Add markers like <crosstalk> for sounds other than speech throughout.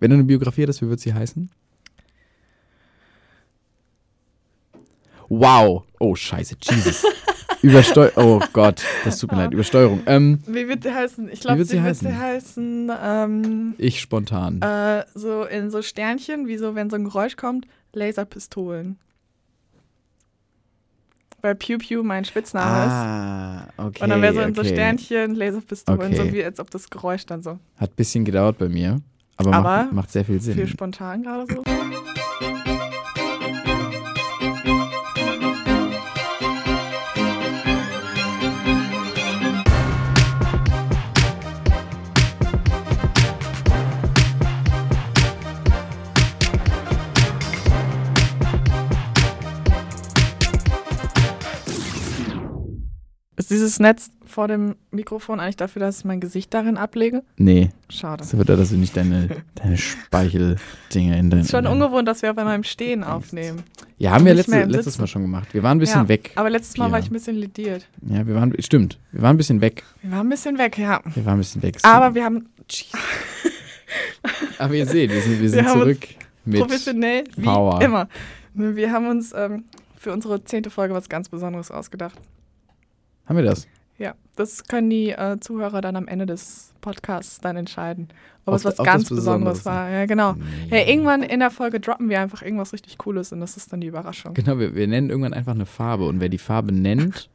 Wenn du eine Biografie hättest, wie würde sie heißen? Wow. Oh, scheiße. Jesus. <laughs> Übersteu Oh Gott, das tut mir leid. Übersteuerung. Ähm, Wie wird sie heißen? Ich glaube, wird sie, sie wird heißen? sie heißen, ähm, ich spontan. äh, so in so Sternchen, wie so, wenn so ein Geräusch kommt, Laserpistolen. Weil Pew Pew mein Spitzname ist. ah, okay. Und dann wäre so in so okay. Sternchen, Laserpistolen, so Okay. wie als ob das Geräusch dann so. Hat ein bisschen gedauert bei mir, aber, Aber macht, macht sehr viel Sinn. Viel spontan gerade so. Ist dieses Netz vor dem Mikrofon eigentlich dafür, dass ich mein Gesicht darin ablege? Nee, Schade. das wird da, dass du nicht deine, deine <laughs> Speicheldinger in dein. Es ist schon ungewohnt, dass wir bei meinem Stehen aufnehmen. Ja, haben wir letzte, letztes Sitzen. Mal schon gemacht. Wir waren ein bisschen ja, weg. Aber letztes Mal Pia. war ich ein bisschen lediert. Ja, wir waren, stimmt. Wir waren ein bisschen weg. Wir waren ein bisschen weg, ja. Wir waren ein bisschen weg. Aber wir haben Aber ihr seht, wir sind, wir sind uns zurück mit. professionell wie Power. immer. Wir haben uns ähm, für unsere zehnte Folge was ganz Besonderes ausgedacht. Haben wir das? Ja, das können die äh, Zuhörer dann am Ende des Podcasts dann entscheiden, ob Ob es was ob ganz das Besonderes Besonderes war. Ja, genau. Nee. Ja, irgendwann in der Folge droppen wir einfach irgendwas richtig Cooles und das ist dann die Überraschung. Genau, wir, wir nennen irgendwann einfach eine Farbe und wer die Farbe nennt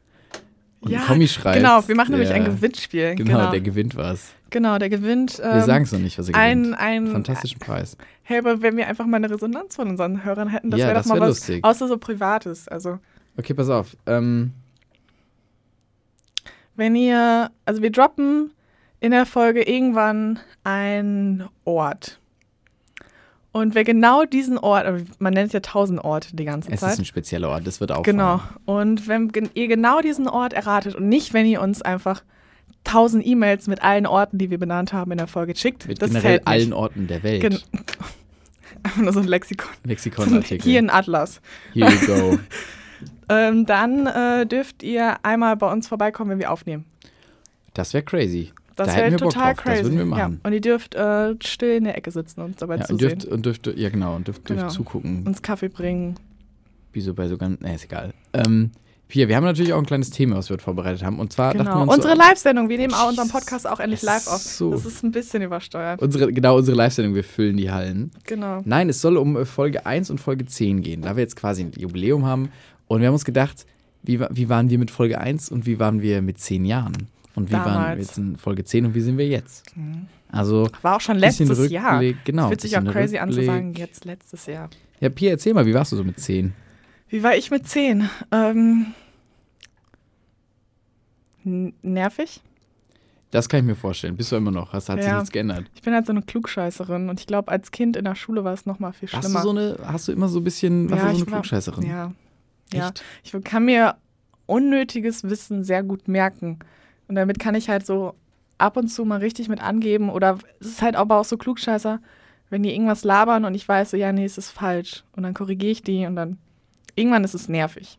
und Ja, einen Kommi schreibt. Genau, wir machen nämlich der, ein Gewinnspiel. Genau, Genau, der gewinnt was. genau der gewinnt. Wir ähm, sagen es noch nicht, was er ein, gewinnt. ein Fantastischen Preis. Hey, aber wenn wir einfach mal eine Resonanz von unseren Hörern hätten, das Ja, wäre das doch mal wär was, lustig. außer so Privates. Also, Okay, pass auf. Ähm, wenn ihr, also wir droppen in der Folge irgendwann einen Ort. Und wer genau diesen Ort, man nennt ja tausend Orte die ganze es ist Zeit. ein spezieller Ort, das wird auffallen. Genau. Und wenn ihr genau diesen Ort erratet und nicht, wenn ihr uns einfach tausend E-Mails mit allen Orten, die wir benannt haben, in der Folge schickt, Mit das generell zählt nicht. allen Orten der Welt. Gen <laughs> einfach nur so ein Lexikon. Lexikonartikel. Hier ein Atlas. Here you go. <laughs> Ähm, dann äh, dürft ihr einmal bei uns vorbeikommen, wenn wir aufnehmen. Das wäre crazy. Das Da wäre total crazy. Das würden wir machen. Ja. Und ihr dürft äh, still in der Ecke sitzen und dabei Ja, und zusehen. dürft, und dürft, ja genau, und dürft, Genau. dürft zugucken, uns Kaffee bringen. wie so bei so ganz, nee, ist egal. Ähm, Pia, wir haben natürlich auch ein kleines Thema, was wir heute vorbereitet haben. Und zwar Genau. uns Unsere so, Live-Sendung. Wir nehmen auch unseren. Podcast auch endlich live auf. so- Das ist ein bisschen übersteuert. unsere, genau, unsere Live-Sendung, wir füllen die Hallen. Genau. Nein, es soll um äh, Folge 1 und Folge 10 gehen, da wir jetzt quasi ein Jubiläum haben. Und wir haben uns gedacht, wie, wie waren wir mit Folge 1 und wie waren wir mit 10 Jahren? Und wie waren wir Damals. jetzt in Folge 10 und wie sind wir jetzt? Also, War auch schon letztes Jahr. Rückblick, genau. Fühlt sich auch crazy an zu Rückblick. sagen, jetzt letztes Jahr. Ja, Pia, erzähl mal, wie warst du so mit 10? Wie war ich mit 10? Ähm, nervig. Das kann ich mir vorstellen. Bist du immer noch? Hast, hat sich Ja. nichts geändert? Ich bin halt so eine Klugscheißerin und ich glaube, als Kind in der Schule war es noch mal viel Hast du schlimmer. so eine, hast du immer so ein bisschen, Ja, du so eine war- Klugscheißerin? Ja. Ja. Echt? Ich kann mir unnötiges Wissen sehr gut merken. Und damit kann ich halt so ab und zu mal richtig mit angeben. Oder es ist halt aber auch so Klugscheißer, wenn die irgendwas labern und ich weiß so, ja, nee, es ist falsch. Und dann korrigiere ich die und dann irgendwann ist es nervig.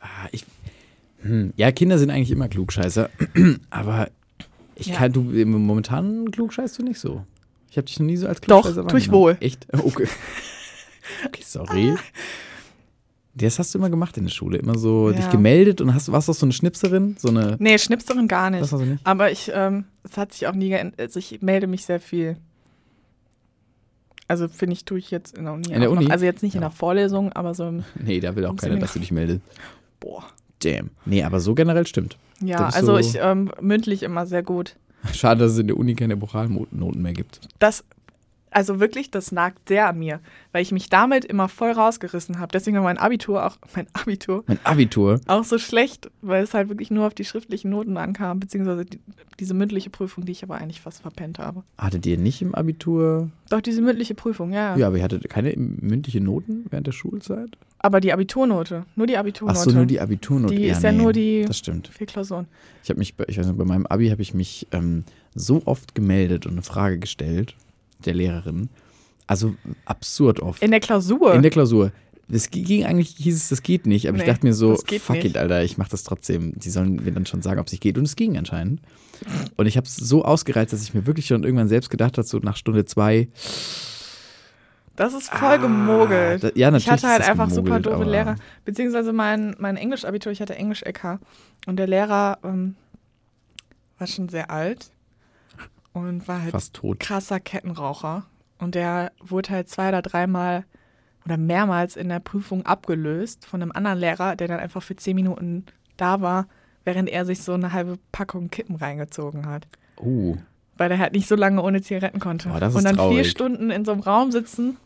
Ah, ich, hm, ja, Kinder sind eigentlich immer Klugscheißer. <clears throat> aber ich Ja. kann, du, momentan klugscheißt du nicht so. Ich habe dich noch nie so als Doch, Klugscheißer tu ich wahrgenommen. wohl. Echt? Okay. <laughs> okay, sorry. Das hast du immer gemacht in der Schule. Immer so Ja. dich gemeldet und hast, warst du auch so eine Schnipserin? So eine. Nee, Schnipserin gar nicht. Das nicht? Aber ich, ähm, es hat sich auch nie geändert. Also ich melde mich sehr viel. Also finde ich, tue ich jetzt in der Uni. In der Uni? Noch. Also jetzt nicht in Ja. der Vorlesung, aber so im, <laughs> Nee, da will auch keiner, dass du dich meldest. boah. Damn. Nee, aber so generell stimmt. Ja, also du- ich ähm, mündlich immer sehr gut. Schade, dass es in der Uni keine Moralnoten mehr gibt. Das, also wirklich, das nagt sehr an mir, weil ich mich damit immer voll rausgerissen habe. Deswegen war mein Abitur auch, <laughs> mein Abitur Mein Abitur. auch so schlecht, weil es halt wirklich nur auf die schriftlichen Noten ankam, beziehungsweise die, diese mündliche Prüfung, die ich aber eigentlich fast verpennt habe. Hattet ihr nicht im Abitur? Doch, diese mündliche Prüfung, ja. Ja, aber ihr hattet keine mündliche Noten während der Schulzeit? Aber die Abiturnote, nur die Abiturnote. Ach so, nur die Abiturnote. Die ist ja nur die- Das stimmt. Vier Klausuren. Ich habe mich, bei- ich weiß nicht, bei meinem Abi habe ich mich ähm, so oft gemeldet und eine Frage gestellt der Lehrerin. Also absurd oft. In der Klausur. In der Klausur. Das ging eigentlich, hieß es, das geht nicht, aber ich Nee, dachte mir so, fuck nicht. it, Alter, ich mach das trotzdem. Die sollen mir dann schon sagen, ob es nicht geht. Und es ging anscheinend. Und ich habe es so ausgereizt, dass ich mir wirklich schon irgendwann selbst gedacht habe, so nach Stunde zwei, Das ist voll gemogelt. da- ja, natürlich ich hatte halt einfach super gemogelt, doofe aber- Lehrer. Beziehungsweise mein, mein Englisch-Abitur, ich hatte Englisch-LK. Und der Lehrer ähm, war schon sehr alt und war halt Fast tot. krasser Kettenraucher. Und der wurde halt zwei oder dreimal oder mehrmals in der Prüfung abgelöst von einem anderen Lehrer, der dann einfach für zehn Minuten da war, während er sich so eine halbe Packung Kippen reingezogen hat. Uh, Weil er halt nicht so lange ohne Zigaretten konnte. Boah, das ist Und dann vier traurig. Stunden in so einem Raum sitzen.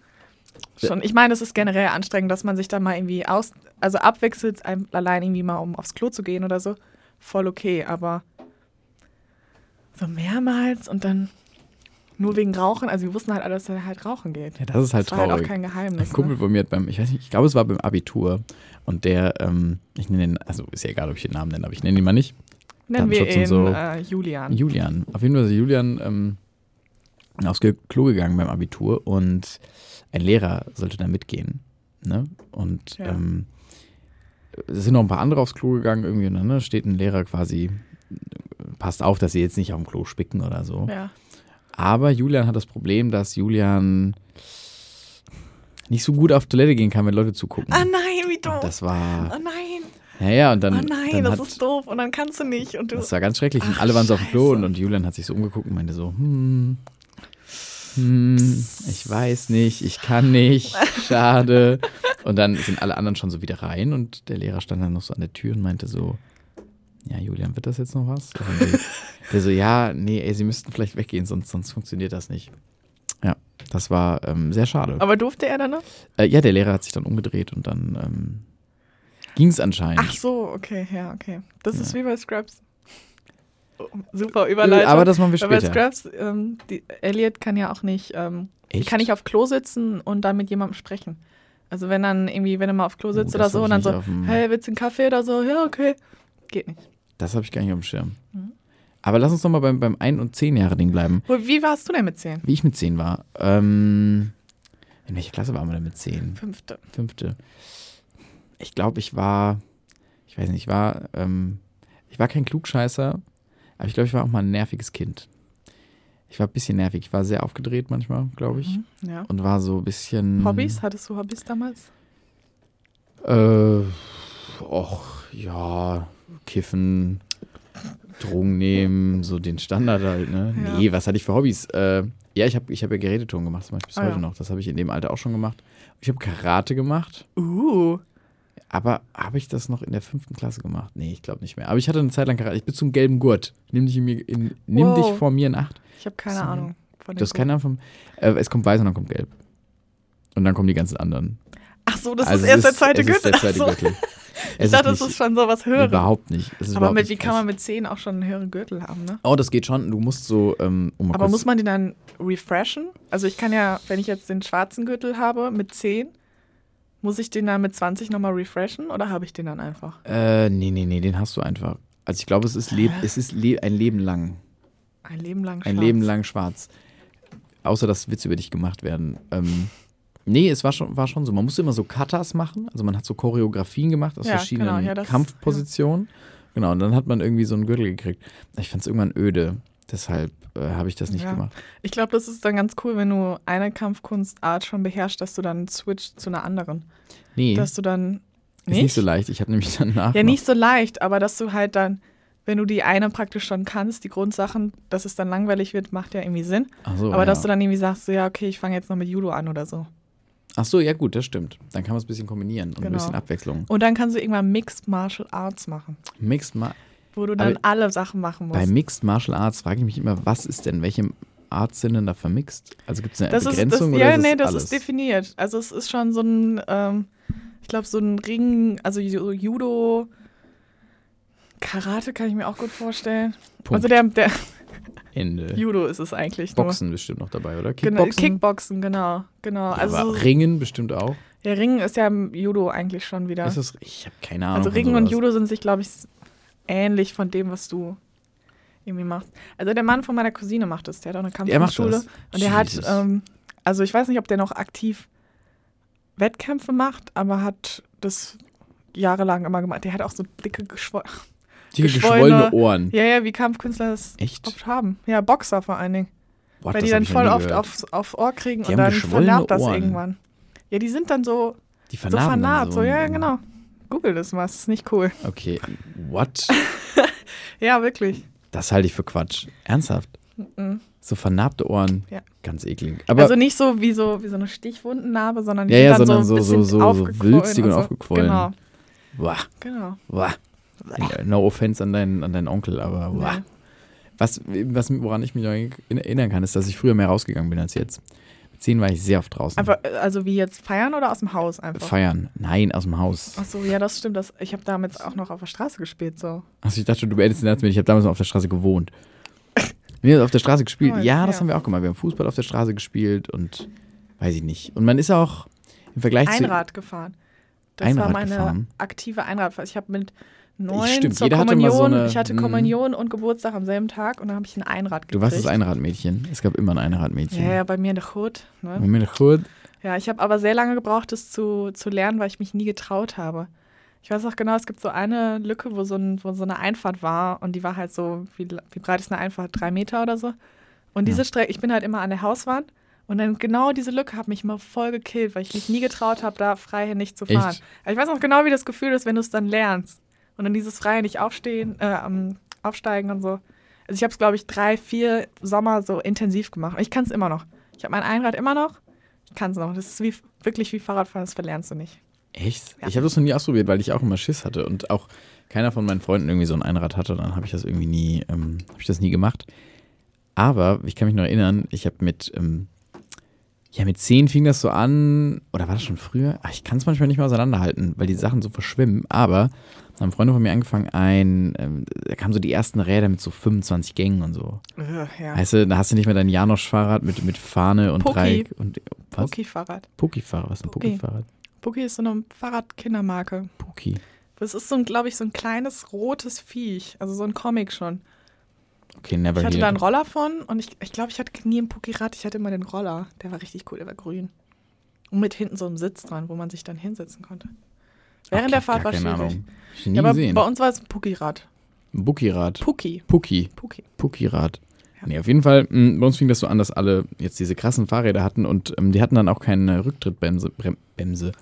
Schon, ich meine, es ist generell anstrengend, dass man sich da mal irgendwie aus, also abwechselt, allein irgendwie mal, um aufs Klo zu gehen oder so. Voll okay, aber so mehrmals und dann nur wegen Rauchen. Also wir wussten halt alle, dass er halt rauchen geht. ja, das ist halt Das war halt auch traurig. kein Geheimnis. Ein Kumpel Ne? von mir hat beim, ich weiß nicht, ich glaube, es war beim Abitur. Und der, ähm, ich nenne den, also ist ja egal, ob ich den Namen nenne, aber ich nenne ihn mal nicht. Nennen wir ihn so. äh, Julian. Julian. Auf jeden Fall ist Julian ähm, aufs Klo gegangen beim Abitur und ein Lehrer sollte da mitgehen. Ne? Und Ja. ähm, es sind noch ein paar andere aufs Klo gegangen irgendwie und dann ne, steht ein Lehrer quasi, passt auf, dass sie jetzt nicht auf dem Klo spicken oder so. ja. Aber Julian hat das Problem, dass Julian nicht so gut auf Toilette gehen kann, wenn Leute zugucken. Ah nein, wie doof. Das war, oh nein, naja, und dann, oh nein, dann das hat, ist doof. Und dann kannst du nicht. Und du, das war ganz schrecklich. Und Ach, alle waren so auf dem Klo und, und Julian hat sich so umgeguckt und meinte so, hm, hm, ich weiß nicht, ich kann nicht, schade. Und dann sind alle anderen schon so wieder rein und der Lehrer stand dann noch so an der Tür und meinte so, ja, Julian, wird das jetzt noch was? <laughs> Der so, ja, nee, ey, Sie müssten vielleicht weggehen, sonst, sonst funktioniert das nicht. Ja, das war ähm, sehr schade. aber durfte er dann noch? Äh, ja, der Lehrer hat sich dann umgedreht und dann ähm, ging es anscheinend. Ach so, okay, ja, okay. Das ist Ja. wie bei Scrubs. Oh, Super Überleitung. Aber das machen wir Weil bei später. Scrubs, ähm, die, Elliot kann ja auch nicht, ähm, kann nicht auf Klo sitzen und dann mit jemandem sprechen. Also wenn dann irgendwie, wenn er mal auf Klo sitzt Oh, oder so und dann so, hey, willst du einen Kaffee oder so? Ja, okay. Geht nicht. Das habe ich gar nicht auf dem Schirm. Mhm. Aber lass uns noch mal beim, beim 1- und 10-Jahre-Ding bleiben. Wie warst du denn mit 10? Wie ich mit 10 war. Ähm, in welcher Klasse waren wir denn mit 10? Fünfte. Fünfte. Ich glaube, ich war, ich weiß nicht, ich war, ähm, ich war kein Klugscheißer, aber ich glaube, ich war auch mal ein nerviges Kind. Ich war ein bisschen nervig. Ich war sehr aufgedreht manchmal, glaube ich. Mhm, Ja. Und war so ein bisschen. Hobbys? Hattest du Hobbys damals? Äh, och, ja, kiffen, Drogen nehmen, so den Standard halt, ne? Ja. Nee, was hatte ich für Hobbys? Äh, ja, ich habe ich hab ja Geräteton gemacht, zum Beispiel bis Ah, heute ja. noch. Das habe ich in dem Alter auch schon gemacht. Ich habe Karate gemacht, Uh. aber habe ich das noch in der fünften Klasse gemacht? Nee, ich glaube nicht mehr. Aber ich hatte eine Zeit lang Karate. Ich bin zum gelben Gurt. Nimm dich, in mir, in, nimm Wow. dich vor mir in Acht. Ich habe keine So. Ahnung. Von Du hast keine Ahnung vom. Äh, es kommt weiß und dann kommt gelb. Und dann kommen die ganzen anderen. Ach so, das Also ist erst der zweite es ist Gürtel. der zweite. Gürtel. <laughs> Ich dachte, das ist schon so was Höheres. Überhaupt nicht. Aber mit, nicht wie kann man mit 10 auch schon einen höheren Gürtel haben, ne? Oh, das geht schon. Du musst so, ähm, um Aber muss man den dann refreshen? Also ich kann ja, wenn ich jetzt den schwarzen Gürtel habe mit 10, muss ich den dann mit 20 nochmal refreshen oder habe ich den dann einfach? Äh, nee, nee, nee, den hast du einfach. Also ich glaube, es ist, leb es ist le ein Leben lang. Ein Leben lang Ein schwarz. Leben lang schwarz. Außer, dass Witze über dich gemacht werden. Ähm, nee, es war schon, war schon so. Man musste immer so Katas machen. Also man hat so Choreografien gemacht aus Ja, verschiedenen genau, ja, das- Kampfpositionen. Genau, und dann hat man irgendwie so einen Gürtel gekriegt. Ich fand es irgendwann öde. Deshalb äh, habe ich das nicht Ja. gemacht. Ich glaube, das ist dann ganz cool, wenn du eine Kampfkunstart schon beherrschst, dass du dann switcht zu einer anderen. Nee, Dass du dann. ist nicht so leicht. Ich habe nämlich <laughs> danach. Ja, nicht so leicht, aber dass du halt dann, wenn du die eine praktisch schon kannst, die Grundsachen, dass es dann langweilig wird, macht ja irgendwie Sinn. So, aber ja. dass du dann irgendwie sagst, so, ja, okay, ich fange jetzt noch mit Judo an oder so. Ach so, ja gut, das stimmt. Dann kann man es ein bisschen kombinieren und ein Genau. bisschen Abwechslung. Und dann kannst du irgendwann Mixed Martial Arts machen, Mixed Ma wo du dann Aber alle Sachen machen musst. Bei Mixed Martial Arts frage ich mich immer, was ist denn, welche Arts sind denn da vermixt? Also gibt es eine das ist, das, Begrenzung oder ja, ist nee, das alles? ist definiert. Also es ist schon so ein, ähm, ich glaube, so ein Ring, also Ju- Judo, Karate kann ich mir auch gut vorstellen. Punkt. Also der, der Ende. Judo ist es eigentlich nur. Boxen bestimmt noch dabei, oder? Genau, Kickboxen? Kickboxen, genau. genau. Ja, also aber Ringen bestimmt auch. der Ring ist ja im Judo eigentlich schon wieder. Ist das, ich habe keine Ahnung. also Ringen und. Judo sind sich, glaube ich, ähnlich von dem, was du irgendwie machst. Also der Mann von meiner Cousine macht das. Der hat auch eine das. Und der hat, Jesus. ähm, also ich weiß nicht, ob der noch aktiv Wettkämpfe macht, aber hat das jahrelang immer gemacht. Der hat auch so dicke, geschwo Die geschwollene- geschwollene Ohren. ja, ja, wie Kampfkünstler das Echt? oft haben. Ja, Boxer vor allen Dingen. What, Weil die dann voll oft aufs, aufs Ohr kriegen Die und dann vernarbt das Ohren. irgendwann. Ja, die sind dann so, Die so vernarbt. So, ja, und- genau. Google das mal, das ist nicht cool. Okay, what? <laughs> Ja, wirklich. Das halte ich für Quatsch. Ernsthaft? Mhm. So vernarbte Ohren, Ja. ganz eklig. Aber also nicht so wie so, wie so eine Stichwundennarbe, sondern die Ja, ja, dann sondern so, so- so- so wülstig und so. aufgequollen. Genau, Boah, genau. boah. No offense an deinen, an deinen Onkel, aber boah. Nee. Was, was, woran ich mich noch erinnern kann, ist, dass ich früher mehr rausgegangen bin als jetzt. Mit zehn war ich sehr oft draußen. Einfach, äh, also wie jetzt feiern oder aus dem Haus einfach? Feiern. Nein, aus dem Haus. Ach so, ja, das stimmt. Das, ich habe damals auch noch auf der Straße gespielt, so. Also ich dachte, du beendest den Satz mit, ich habe damals noch auf der Straße gewohnt. Wir haben auf der Straße gespielt. Oh, ja, das ja. haben wir auch gemacht. Wir haben Fußball auf der Straße gespielt und weiß ich nicht. Und man ist auch im Vergleich zu. Einrad gefahren. Das Einrad war meine gefahren? aktive Einradfahrt. Ich habe mit neun Stimmt, zur jeder hatte Kommunion, so eine- ich hatte Mhm. Kommunion und Geburtstag am selben Tag und dann habe ich ein Einrad gekriegt. Du warst das Einradmädchen. Es gab immer ein Einradmädchen. Ja, ja, bei mir in der Hood. Ne? Bei mir noch gut. Ja, ich habe aber sehr lange gebraucht, das zu, zu lernen, weil ich mich nie getraut habe. Ich weiß auch genau, es gibt so eine Lücke, wo so, ein, wo so eine Einfahrt war und die war halt so, wie, wie breit ist eine Einfahrt? Drei Meter oder so. Und diese Ja. Strecke, ich bin halt immer an der Hauswand und dann genau diese Lücke hat mich mal voll gekillt, weil ich mich nie getraut habe, da freihändig zu fahren. Echt? Ich weiß noch genau, wie das Gefühl ist, wenn du es dann lernst. Und dann dieses freihändig aufstehen, äh, aufsteigen und so. Also ich habe es, glaube ich, drei, vier Sommer so intensiv gemacht. Und ich kann es immer noch. Ich habe mein Einrad immer noch. Ich kann es noch. Das ist wie, wirklich wie Fahrradfahren, das verlernst du nicht. Echt? Ja. Ich habe das noch nie ausprobiert, weil ich auch immer Schiss hatte und auch keiner von meinen Freunden irgendwie so ein Einrad hatte. Dann habe ich das irgendwie nie, ähm, habe ich das nie gemacht. Aber ich kann mich noch erinnern, ich habe mit, ähm, ja, mit zehn fing das so an, oder war das schon früher? Ach, ich kann es manchmal nicht mehr auseinanderhalten, weil die Sachen so verschwimmen. Aber dann haben Freunde von mir angefangen, ein, ähm, da kamen so die ersten Räder mit so 25 Gängen und so. Ja. Weißt du, da hast du nicht mehr dein Janosch-Fahrrad mit, mit Fahne und Pucki. Dreieck und was? Pucki-Fahrrad. Pucki-Fahrrad, was ist ein Pucki. Pucki-Fahrrad? Pucki ist so eine Fahrradkindermarke. Pucki. Das ist so, ein, glaube ich, so ein kleines rotes Viech. Also so ein Comic schon. Okay, never Ich hatte da einen Roller von und ich, ich glaube, ich hatte nie ein Pucki-Rad. Ich hatte immer den Roller. Der war richtig cool, der war grün. Und mit hinten so einem Sitz dran, wo man sich dann hinsetzen konnte. Während Okay, der Fahrt war schwierig. Ahnung. Ich nie Ja, aber gesehen. bei uns war es ein Pucki-Rad. Ein Bucki-Rad. Pucki. Pucki. Pucki. Pucki-Rad. Ja. Nee, auf jeden Fall, mh, bei uns fing das so an, dass alle jetzt diese krassen Fahrräder hatten und ähm, die hatten dann auch keine Rücktrittbremse. Brem Bremse.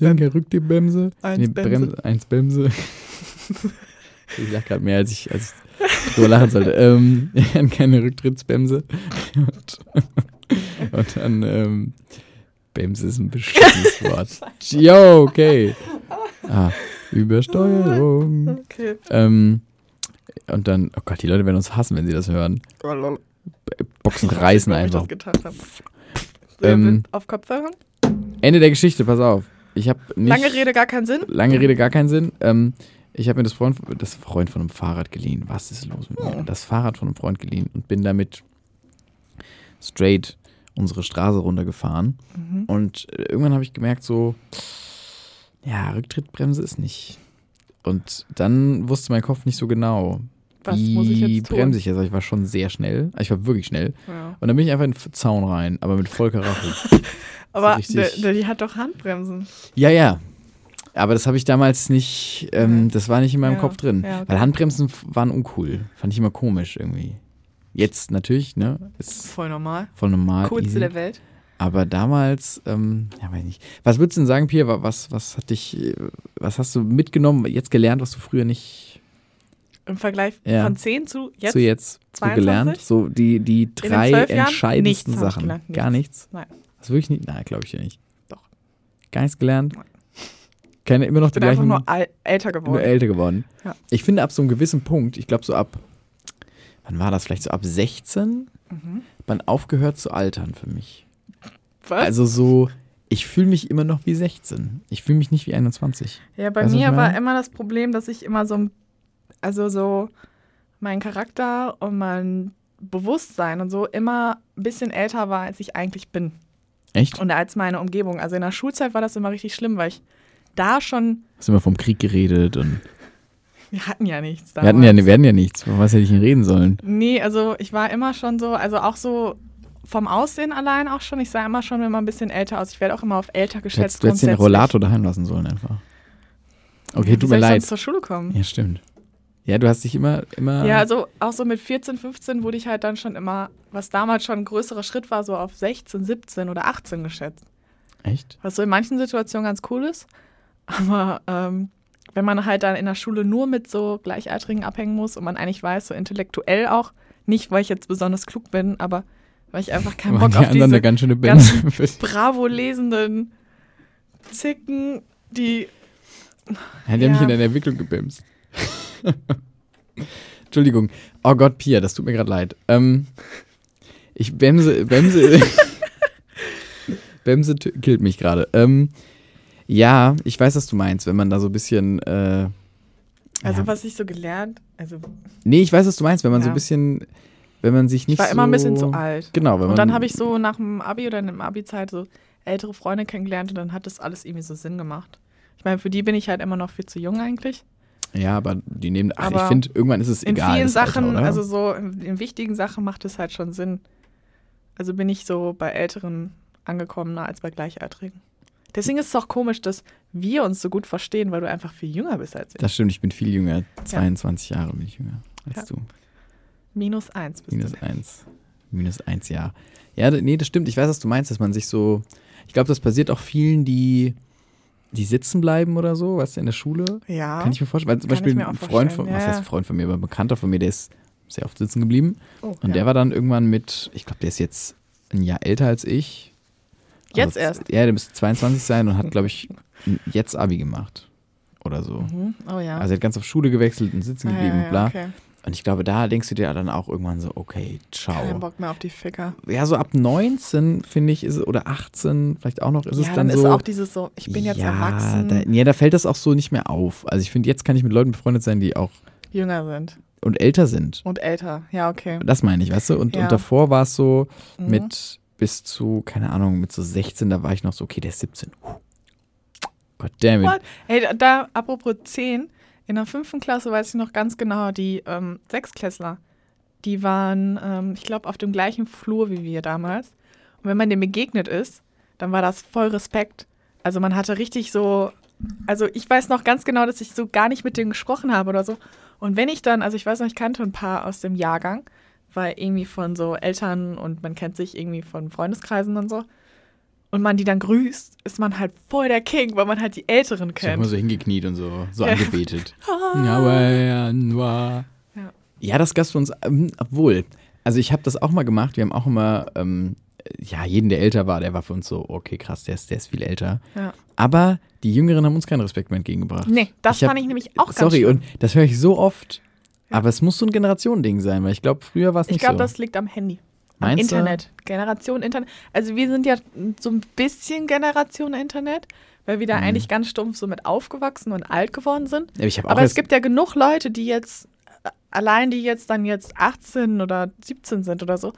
Die haben keine Rücktrittbremse. Eins Bremse. Eins Bremse. <laughs> ich lach gerade mehr, als ich, als ich drüber lachen sollte. Ähm, <laughs> keine Rücktrittsbremse. Und, und dann, ähm, Bremse ist ein bestimmtes Wort. Jo, okay. Ah, Übersteuerung. Okay. Ähm, und dann, oh Gott, die Leute werden uns hassen, wenn sie das hören. Boxen reißen ich einfach. das habe. Ähm, auf Kopfhörern? Ende der Geschichte, pass auf. Ich habe nicht. Lange Rede, gar keinen Sinn. Lange Rede, gar keinen Sinn. Ähm, ich habe mir das Freund, das Freund von einem Fahrrad geliehen. Was ist los mit mir? Oh. Das Fahrrad von einem Freund geliehen und bin damit straight unsere Straße runtergefahren. Mhm. Und äh, irgendwann habe ich gemerkt, so, ja, Rücktrittbremse ist nicht. Und dann wusste mein Kopf nicht so genau, Was wie muss ich jetzt tun? bremse ich jetzt. Aber ich war schon sehr schnell. Ich war wirklich schnell. Ja. Und dann bin ich einfach in den Zaun rein, aber mit voll Karacho. <laughs> Aber richtig- der, der, die hat doch Handbremsen. ja, ja. Aber das habe ich damals nicht, ähm, Ja. das war nicht in meinem Ja, Kopf drin. ja, okay. Weil Handbremsen waren uncool. Fand ich immer komisch irgendwie. Jetzt natürlich, ne? Ist Voll normal. voll normal. Coolste easy. der Welt. Aber damals, ähm, ja, weiß nicht. Was würdest du denn sagen, Pierre? Wa- Was, was hat dich, äh, was hast du mitgenommen, jetzt gelernt, was du früher nicht Im Vergleich Ja. von 10 zu jetzt. zu jetzt so 22? gelernt? So die, die drei entscheidendsten Nichts ich Sachen. gelernt, Gar nichts? Nein. Du wirklich nicht? Nein, glaube ich dir nicht. Doch. Gar nichts gelernt? Nein. Keine, immer noch Ich die bin einfach gleichen. nur al- älter Nur geworden. älter geworden. Ja. Ich finde, ab so einem gewissen Punkt, ich glaube so ab, wann war das? Vielleicht so ab 16, Mhm. man aufgehört zu altern für mich. Was? Also so, ich fühle mich immer noch wie 16. Ich fühle mich nicht wie 21. ja, bei weißt mir war immer das Problem, dass ich immer so, also so mein Charakter und mein Bewusstsein und so immer ein bisschen älter war, als ich eigentlich bin. Echt? Und als meine Umgebung. Also in der Schulzeit war das immer richtig schlimm, weil ich da schon, Hast immer vom Krieg geredet und wir hatten ja nichts wir hatten ja, wir hatten ja nichts. Von was hätte ich denn reden sollen? Nee, also ich war immer schon so, also auch so vom Aussehen allein auch schon. Ich sah immer schon immer ein bisschen älter aus. Ich werde auch immer auf älter geschätzt. du hättest den. Rollator daheim lassen sollen einfach. Okay, Ja, tut mir ich leid. sonst zur Schule kommen? Ja, stimmt. Ja, du hast dich immer, immer. Ja, also auch so mit 14, 15 wurde ich halt dann schon immer, was damals schon ein größerer Schritt war, so auf 16, 17 oder 18 geschätzt. Echt? Was so in manchen Situationen ganz cool ist. Aber ähm, wenn man halt dann in der Schule nur mit so Gleichaltrigen abhängen muss und man eigentlich weiß, so intellektuell auch, nicht weil ich jetzt besonders klug bin, aber weil ich einfach keinen Bock die auf diese eine ganz schöne ganzen Bände. <laughs> Bravo-lesenden Zicken, die Ja, die haben mich Ja. in deine Entwicklung gebimst. <laughs> Entschuldigung. Oh Gott, Pia, das tut mir gerade leid. Ähm, ich Bämse, Bämse, <laughs> Bämse killt mich gerade. Ähm, ja, ich weiß, was du meinst, wenn man da so ein bisschen. Äh, Also ja. was ich so gelernt, also Nee, ich weiß, was du meinst, wenn man so Ja. ein bisschen, wenn man sich nicht ich war so, immer ein bisschen zu alt. Genau, wenn man Und dann habe ich so nach dem Abi oder in der Abi-Zeit so ältere Freunde kennengelernt und dann hat das alles irgendwie so Sinn gemacht. Ich meine, für die bin ich halt immer noch viel zu jung eigentlich. Ja, aber die nehmen. Ach, ich Aber finde, irgendwann ist es In egal. vielen das Alter, Sachen, oder? also so in, in wichtigen Sachen macht es halt schon Sinn. Also bin ich so bei Älteren angekommener als bei Gleichaltrigen. Deswegen ist es auch komisch, dass wir uns so gut verstehen, weil du einfach viel jünger bist als ich. Das stimmt, ich bin viel jünger. 22 Jahre bin ich jünger als Ja. du. Minus eins bist Minus du. eins. Minus eins. Ja, d- nee, das stimmt. Ich weiß, was du meinst, dass man sich so. Ich glaube, das passiert auch vielen, die, die sitzen bleiben oder so, weißt du, in der Schule. Ja. Kann ich mir vorstellen. Weil zum Beispiel ein Freund von, vorstellen, was ja, heißt ja. ein Freund von mir, aber ein Bekannter von mir, der ist sehr oft sitzen geblieben. oh, Und ja. der war dann irgendwann mit, ich glaube, der ist jetzt ein Jahr älter als ich. Jetzt Also, erst? Ja, der müsste 22 sein und hat, glaube ich, jetzt Abi gemacht. Oder so. Mhm. Oh ja. Also er hat ganz auf Schule gewechselt und sitzen Ah, geblieben ja, und bla. ja, okay. Und ich glaube, da denkst du dir dann auch irgendwann so, okay, ciao. Kein Bock mehr auf die Ficker. Ja, so ab 19, finde ich, ist oder 18, vielleicht auch noch, ist ja, es dann, dann, ist so. auch dieses so, ich bin jetzt ja, erwachsen, Da, ja, da fällt das auch so nicht mehr auf. Also ich finde, jetzt kann ich mit Leuten befreundet sein, die auch jünger sind und älter sind. und älter. Ja, okay. Das meine ich, weißt du? Und, Ja. und davor war es so Mhm. mit bis zu, keine Ahnung, mit so 16, da war ich noch so, okay, der ist 17. God damn it. What? Hey, da, da, apropos 10, in der fünften Klasse weiß ich noch ganz genau, die ähm, Sechsklässler, die waren, ähm, ich glaube, auf dem gleichen Flur wie wir damals. Und wenn man dem begegnet ist, dann war das voll Respekt. Also man hatte richtig so, also ich weiß noch ganz genau, dass ich so gar nicht mit denen gesprochen habe oder so. Und wenn ich dann, also ich weiß noch, ich kannte ein paar aus dem Jahrgang, weil irgendwie von so Eltern und man kennt sich irgendwie von Freundeskreisen und so. Und man die dann grüßt, ist man halt voll der King, weil man halt die Älteren Ich habe kennt. immer so hingekniet und so, so Ja. angebetet. <laughs> Aber ja. Ja. Das für uns, ähm, obwohl, also ich habe das auch mal gemacht. Wir haben auch immer, ähm, ja, jeden, der älter war, der war für uns so, okay, krass, der ist, der ist viel älter. Ja. Aber die Jüngeren haben uns keinen Respekt mehr entgegengebracht. Nee, das Ich hab- fand ich nämlich auch ganz Sorry, und das höre ich so oft. Aber es muss so ein Generationending sein, weil ich glaube, früher war es Ich nicht glaube, so. das liegt am Handy. Am Meinst du? Internet. Generation Internet. Also wir sind ja so ein bisschen Generation Internet, weil wir da Mhm. eigentlich ganz stumpf so mit aufgewachsen und alt geworden sind. Ich auch Aber es gibt ja genug Leute, die jetzt, äh, allein die jetzt dann jetzt 18 oder 17 sind oder so,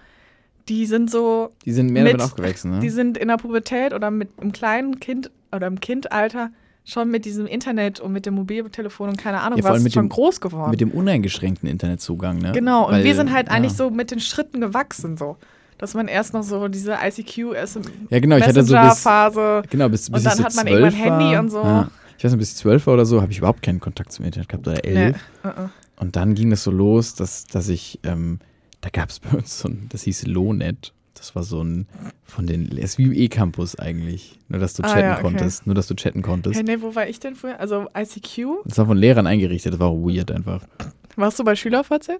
die sind so, die sind mehr mit- damit aufgewachsen, ne? die sind in der Pubertät oder mit einem kleinen Kind oder im Kindalter schon mit diesem Internet und mit dem Mobiltelefon und keine Ahnung Ja, was mit schon dem- groß geworden. Mit dem uneingeschränkten Internetzugang, ne? Genau, und Weil, wir sind halt ja. eigentlich so mit den Schritten gewachsen, so. Dass man erst noch so diese ICQ, SM Ja, genau, hatte so bis, Messenger-Phase. genau, bis, bis Und dann so hat man 12 irgendwann Handy und so. Ja, ich weiß nicht, bis ich 12 war oder so, habe ich überhaupt keinen Kontakt zum Internet gehabt, oder 11. Nee, uh-uh. Und dann ging das so los, dass, dass ich, ähm, da gab es bei uns so ein, das hieß Lonet. Das war so ein, von den, es ist wie im E-Campus eigentlich. Nur, dass du Ah, chatten ja, okay. konntest. Nur, dass du chatten konntest. Hey, nee, wo war ich denn früher? Also ICQ? Das war von Lehrern eingerichtet, das war weird einfach. Warst du bei SchülerVZ?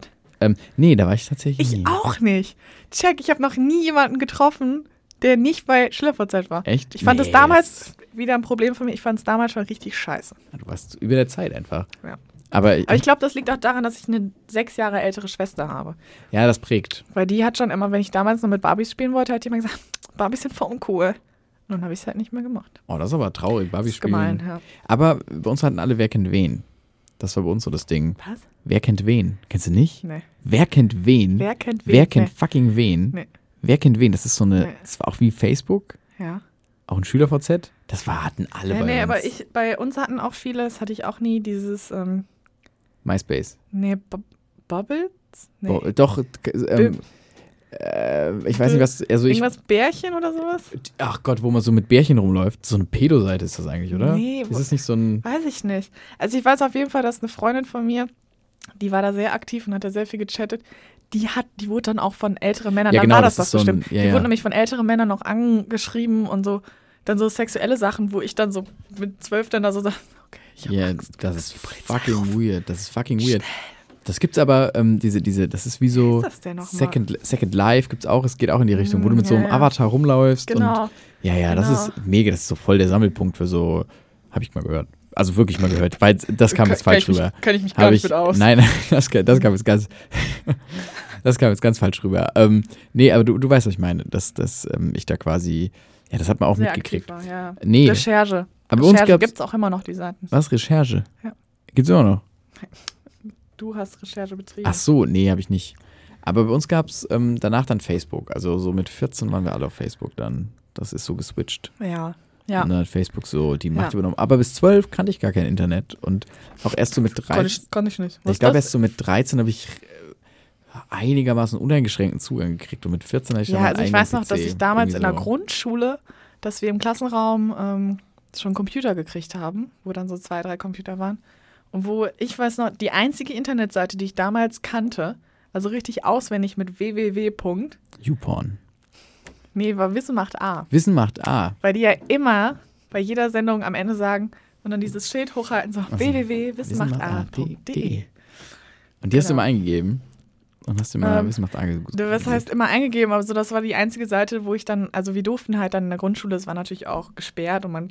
Ähm, nee, da war ich tatsächlich Ich nie. auch nicht. Check, ich habe noch nie jemanden getroffen, der nicht bei SchülerVZ war. Echt? Ich fand Nee, es damals wieder ein Problem für mich. Ich fand es damals schon richtig scheiße. Du warst über der Zeit einfach. Ja. Aber, Aber ich glaube, das liegt auch daran, dass ich eine sechs Jahre ältere Schwester habe. ja, das prägt. Weil die hat schon immer, wenn ich damals noch mit Barbies spielen wollte, hat die immer gesagt, <tsk> Barbies sind voll uncool. Und dann habe ich es halt nicht mehr gemacht. Oh, das ist aber traurig, Barbie Das ist spielen. gemein, ja. Aber bei uns hatten alle Wer kennt wen. Das war bei uns so das Ding. Was? Wer kennt wen? Kennst du nicht? Nee. Wer kennt wen? Wer kennt wen? Wer kennt Nee. fucking wen? Nee. Wer kennt wen? Das ist so eine, Nee. das war auch wie Facebook, Ja. auch ein SchülerVZ. Das war, hatten alle ja bei nee, uns. aber ich, bei uns hatten auch viele, das hatte ich auch nie, dieses, ähm, MySpace. nee, Bu- Bubbles? Nee. Bo- doch, ähm, äh, ich weiß nicht, was, also ich, Irgendwas Bärchen oder sowas? ach Gott, wo man so mit Bärchen rumläuft. So eine Pedo-Seite ist das eigentlich, oder? Nee, ist es nicht so ein, Weiß ich nicht. Also ich weiß auf jeden Fall, dass eine Freundin von mir, die war da sehr aktiv und hat da sehr viel gechattet. Die hat, die wurde dann auch von älteren Männern, Ja, dann genau, war das, das das ist so ein- bestimmt. ja, die ja. wurde nämlich von älteren Männern noch angeschrieben und so, dann so sexuelle Sachen, wo ich dann so mit zwölf dann da so Ja, Angst. das ist fucking rufen. weird. Das ist fucking weird. Das gibt's aber, ähm, diese, diese, das ist wie so ist das? Second, Second Life gibt's auch, es geht auch in die Richtung, wo du Mm, mit so ja, einem ja. Avatar rumläufst. Genau. Und, ja, ja, das Genau. ist mega, das ist so voll der Sammelpunkt für so, habe ich mal gehört. Also wirklich mal gehört, weil das kam jetzt falsch kann rüber. Mich, kann ich mich gar nicht ich, mit aus. nein, <laughs> das, kam- das kam jetzt ganz, <laughs> das kam jetzt ganz falsch rüber. Ähm, nee, aber du, du weißt, was ich meine, dass, dass ähm, ich da quasi, ja, das hat man auch Sehr mitgekriegt. aktiv war, ja. Nee, Recherche. Aber bei uns Recherche gibt es auch immer noch die Seiten. was, Recherche? Ja. Gibt's immer noch? <laughs> Du hast Recherche betrieben. Ach so, nee, habe ich nicht. Aber bei uns gab es ähm, danach dann Facebook. Also so mit 14 waren wir alle auf Facebook dann. Das ist so geswitcht. Ja. Ja. Und dann hat Facebook so die Macht Ja. übernommen. Aber bis 12 kannte ich gar kein Internet. Und auch erst so mit Konnte 13. ich, konnte ich nicht. Was Ich glaube, erst so mit 13 habe ich äh, einigermaßen uneingeschränkten Zugang gekriegt. Und mit 14 habe ich dann Ja, also ich weiß noch, dass PC. ich damals in der so. Grundschule, dass wir im Klassenraum ähm, schon Computer gekriegt haben, wo dann so zwei, drei Computer waren. Und wo, ich weiß noch, die einzige Internetseite, die ich damals kannte, also richtig auswendig mit www. YouPorn. Nee, war Wissen macht A. Wissen macht A. Weil die ja immer bei jeder Sendung am Ende sagen und dann dieses Schild hochhalten, so www.wissenmachta.de. Und die hast du Genau. immer eingegeben. Und hast du immer Ähm, Wissen macht A gesucht. Das heißt immer eingegeben, aber so das war die einzige Seite, wo ich dann, also wir durften halt dann in der Grundschule, es war natürlich auch gesperrt und man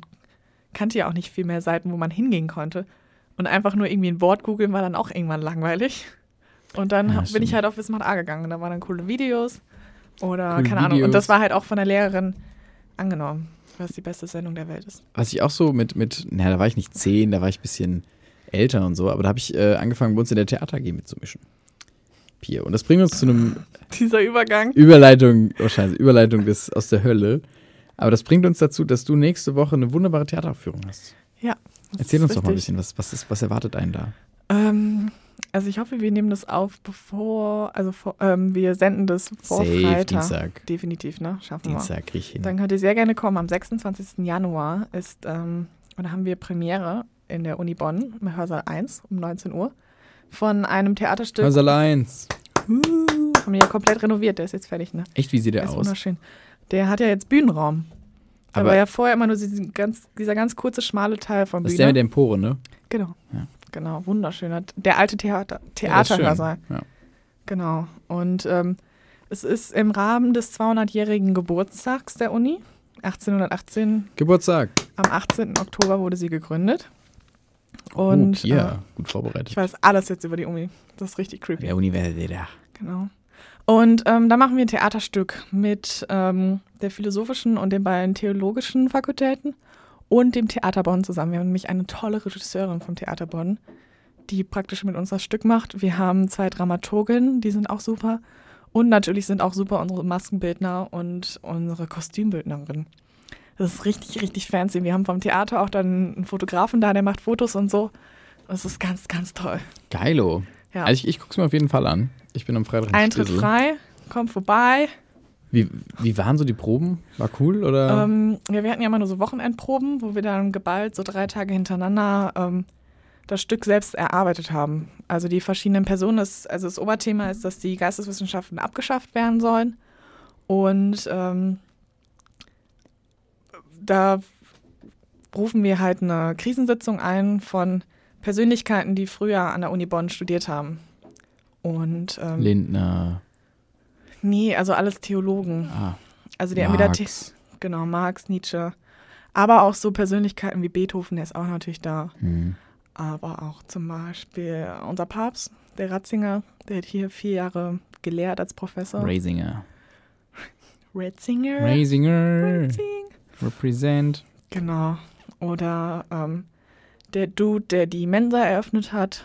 kannte ja auch nicht viel mehr Seiten, wo man hingehen konnte. Und einfach nur irgendwie ein Wort googeln war dann auch irgendwann langweilig. Und dann Ja, bin ich halt auf macht A gegangen und da waren dann coole Videos oder Coole keine Ahnung. Und Videos. das war halt auch von der Lehrerin angenommen, was die beste Sendung der Welt ist. Was ich auch so mit, mit, na, da war ich nicht zehn, da war ich ein bisschen älter und so, aber da habe ich äh, angefangen, bei uns in der Theater AG mitzumischen. Pier. Und das bringt uns zu einem <laughs> Dieser Übergang. Überleitung, oh scheiße, Überleitung des, aus der Hölle. Aber das bringt uns dazu, dass du nächste Woche eine wunderbare Theateraufführung hast. Ja. Erzähl uns doch mal ein bisschen, was, was, ist, was erwartet einen da? Ähm, also ich hoffe, wir nehmen das auf, bevor, also vor, ähm, wir senden das vor Safe, Freitag. Dienstag. Definitiv, ne? Schaffen wir. Dienstag ich hin. Dann könnt ihr sehr gerne kommen. Am 26. Januar ist, ähm, und da haben wir Premiere in der Uni Bonn im Hörsaal 1 um 19 Uhr von einem Theaterstück. Hörsaal 1. haben wir ja komplett renoviert, der ist jetzt fertig, ne? Echt, wie sieht der Der ist aus? wunderschön. Der hat ja jetzt Bühnenraum. Da Aber war ja vorher immer nur diesen ganz, dieser ganz kurze, schmale Teil von das Bühne. ist der mit der Empore, ne? Genau. Ja. Genau, wunderschön. Der alte Theater, Ja, das. Theaterhörsaal. Ja. Genau. Und ähm, es ist im Rahmen des 200-jährigen Geburtstags der Uni. 1818, Geburtstag. am 18. Oktober wurde sie gegründet. Und hier, äh, gut vorbereitet. ich weiß alles jetzt über die Uni. Das ist richtig creepy. der Universität. ja. Genau. Und ähm, da machen wir ein Theaterstück mit ähm, der philosophischen und den beiden theologischen Fakultäten und dem Theater Bonn zusammen. Wir haben nämlich eine tolle Regisseurin vom Theater Bonn, die praktisch mit uns das Stück macht. Wir haben zwei Dramaturgen, die sind auch super. Und natürlich sind auch super unsere Maskenbildner und unsere Kostümbildnerin. Das ist richtig, richtig fancy. Wir haben vom Theater auch dann einen Fotografen da, der macht Fotos und so. Das ist ganz, ganz toll. Geilo. Ja. Also ich, ich guck's mir auf jeden Fall an. Ich bin am Freitag in Eintritt Stissel. frei, kommt vorbei. Wie, wie waren so die Proben? War cool oder? Ähm, ja, wir hatten ja immer nur so Wochenendproben, wo wir dann geballt so drei Tage hintereinander ähm, das Stück selbst erarbeitet haben. Also die verschiedenen Personen, das, also das Oberthema ist, dass die Geisteswissenschaften abgeschafft werden sollen. Und ähm, da rufen wir halt eine Krisensitzung ein von Persönlichkeiten, die früher an der Uni Bonn studiert haben. Und ähm, Lindner. nee, also alles Theologen. Ah, Also die entweder The Marx. Genau, Marx, Nietzsche. Aber auch so Persönlichkeiten wie Beethoven, der ist auch natürlich da. Hm. Aber auch zum Beispiel unser Papst, der Ratzinger, der hat hier vier Jahre gelehrt als Professor. Raisinger. Ratzinger. Raisinger. Ratzing. Represent. Genau. Oder ähm, der Dude, der die Mensa eröffnet hat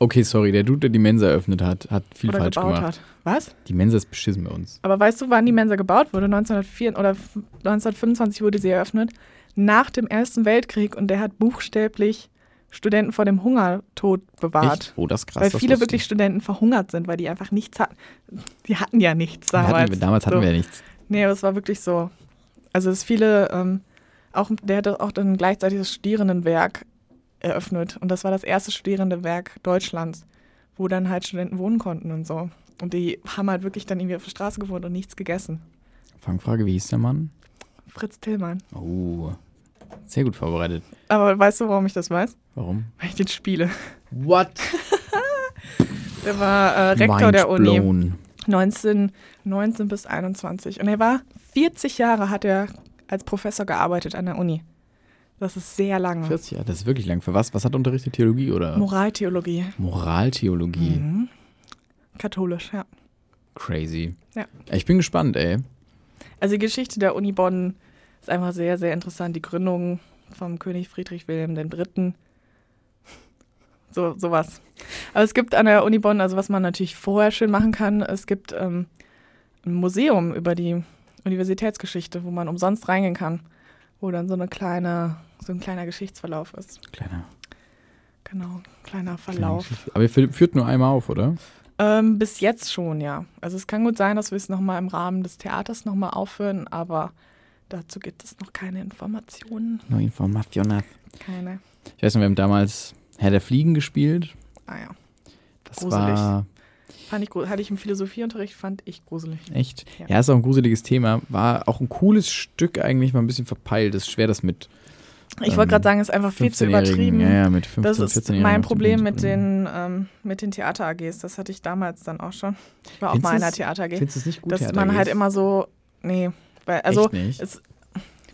Okay, sorry, der Dude, der die Mensa eröffnet hat, hat viel oder falsch gebaut gemacht. hat. Was? Die Mensa ist beschissen bei uns. Aber weißt du, wann die Mensa gebaut wurde? 1904 oder 1925 wurde sie eröffnet. Nach dem Ersten Weltkrieg und der hat buchstäblich Studenten vor dem Hungertod bewahrt. Echt? Oh, das ist krass. weil viele wusste wirklich ich. Studenten verhungert sind, weil die einfach nichts hatten. Die hatten ja nichts Hatten damals. wir, damals hatten so. wir ja nichts. Nee, aber es war wirklich so. Also es viele, ähm, auch, der hatte auch dann gleichzeitig das Studierendenwerk eröffnet. Und das war das erste Studierendenwerk Deutschlands, wo dann halt Studenten wohnen konnten und so. Und die haben halt wirklich dann irgendwie auf der Straße gewohnt und nichts gegessen. Fangfrage, wie hieß der Mann? Fritz Tillmann. Oh, sehr gut vorbereitet. Aber weißt du, warum ich das weiß? Warum? Weil ich den spiele. What? <laughs> Der war äh, Rektor Mind der Uni. blown. 19, 19 bis 21. Und er war 40 Jahre hat er als Professor gearbeitet an der Uni. Das ist sehr lange. 40 Jahre, das ist wirklich lang. Für was? Was hat er unterrichtet? Theologie oder? Moraltheologie. Moraltheologie. Mhm. Katholisch, ja. Crazy. Ja. Ich bin gespannt, ey. Also die Geschichte der Uni Bonn ist einfach sehr, sehr interessant. Die Gründung vom König Friedrich Wilhelm III. So, sowas. Aber es gibt an der Uni Bonn, also was man natürlich vorher schön machen kann, es gibt ähm, ein Museum über die Universitätsgeschichte, wo man umsonst reingehen kann, wo dann so eine kleine, so ein kleiner Geschichtsverlauf ist. Kleiner. Genau, kleiner kleine Verlauf. Aber ihr fü- führt nur einmal auf, oder? Ähm, bis jetzt schon, ja. Also es kann gut sein, dass wir es nochmal im Rahmen des Theaters nochmal aufführen, aber dazu gibt es noch keine Informationen. Nur Informationen. Keine. Ich weiß noch, wir haben damals Herr der Fliegen gespielt. Ah ja. Das Gruselig. war Fand ich, hatte ich im Philosophieunterricht, fand ich gruselig. echt. Ja. Ja. ist auch ein gruseliges Thema. War auch ein cooles Stück eigentlich, mal ein bisschen verpeilt. Ist schwer, das mit Ich Ähm, wollte gerade sagen, es ist einfach viel zu 15-Jährigen. übertrieben. Ja, ja, mit 15, das ist 14-Jährigen mein Problem mit den, ähm, mit den Theater-AGs. Das hatte ich damals dann auch schon. Ich war auch Findest mal in einer Theater-AG. Findest du es nicht gut, Dass man halt immer so, nee, weil, also es,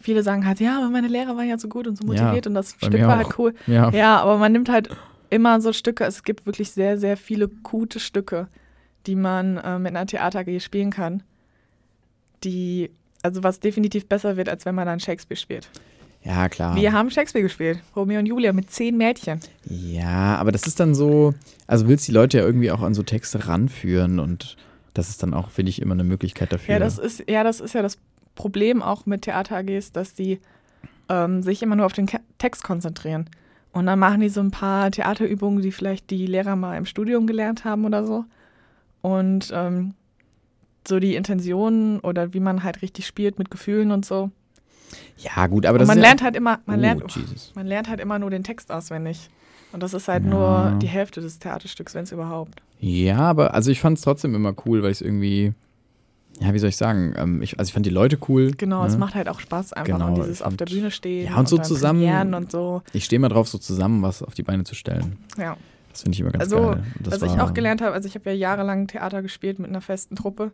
viele sagen halt, ja, aber meine Lehrer waren ja so gut und so Ja, motiviert und das Stück war auch. halt cool. Ja, Ja, aber man nimmt halt immer so Stücke. Es gibt wirklich sehr, sehr viele gute Stücke, die man äh, mit einer Theater AG spielen kann. Die, also was definitiv besser wird, als wenn man dann Shakespeare spielt. ja, klar. Wir haben Shakespeare gespielt. Romeo und Julia mit zehn Mädchen. Ja, aber das ist dann so, also willst die Leute ja irgendwie auch an so Texte ranführen und das ist dann auch, finde ich, immer eine Möglichkeit dafür. Ja, das ist, ja, das ist ja das Problem auch mit Theater AGs, dass die ähm, sich immer nur auf den Ke Text konzentrieren. Und dann machen die so ein paar Theaterübungen, die vielleicht die Lehrer mal im Studium gelernt haben oder so. Und ähm, so die Intentionen oder wie man halt richtig spielt mit Gefühlen und so. ja, gut, aber das und man ist lernt ja, halt immer, man oh, lernt, Jesus. man lernt halt immer nur den Text auswendig. Und das ist halt Ja. nur die Hälfte des Theaterstücks, wenn es überhaupt. Ja, aber also ich fand es trotzdem immer cool, weil ich es irgendwie, ja, wie soll ich sagen, ähm, ich, also ich fand die Leute cool. Genau, es ne? macht halt auch Spaß einfach Genau, und dieses auf der Bühne stehen Ja, und so dann zusammen- und so. Ich stehe mal drauf, so zusammen was auf die Beine zu stellen. Ja. Das finde ich immer ganz Also, geil. Das Was ich auch gelernt habe, also ich habe ja jahrelang Theater gespielt mit einer festen Truppe.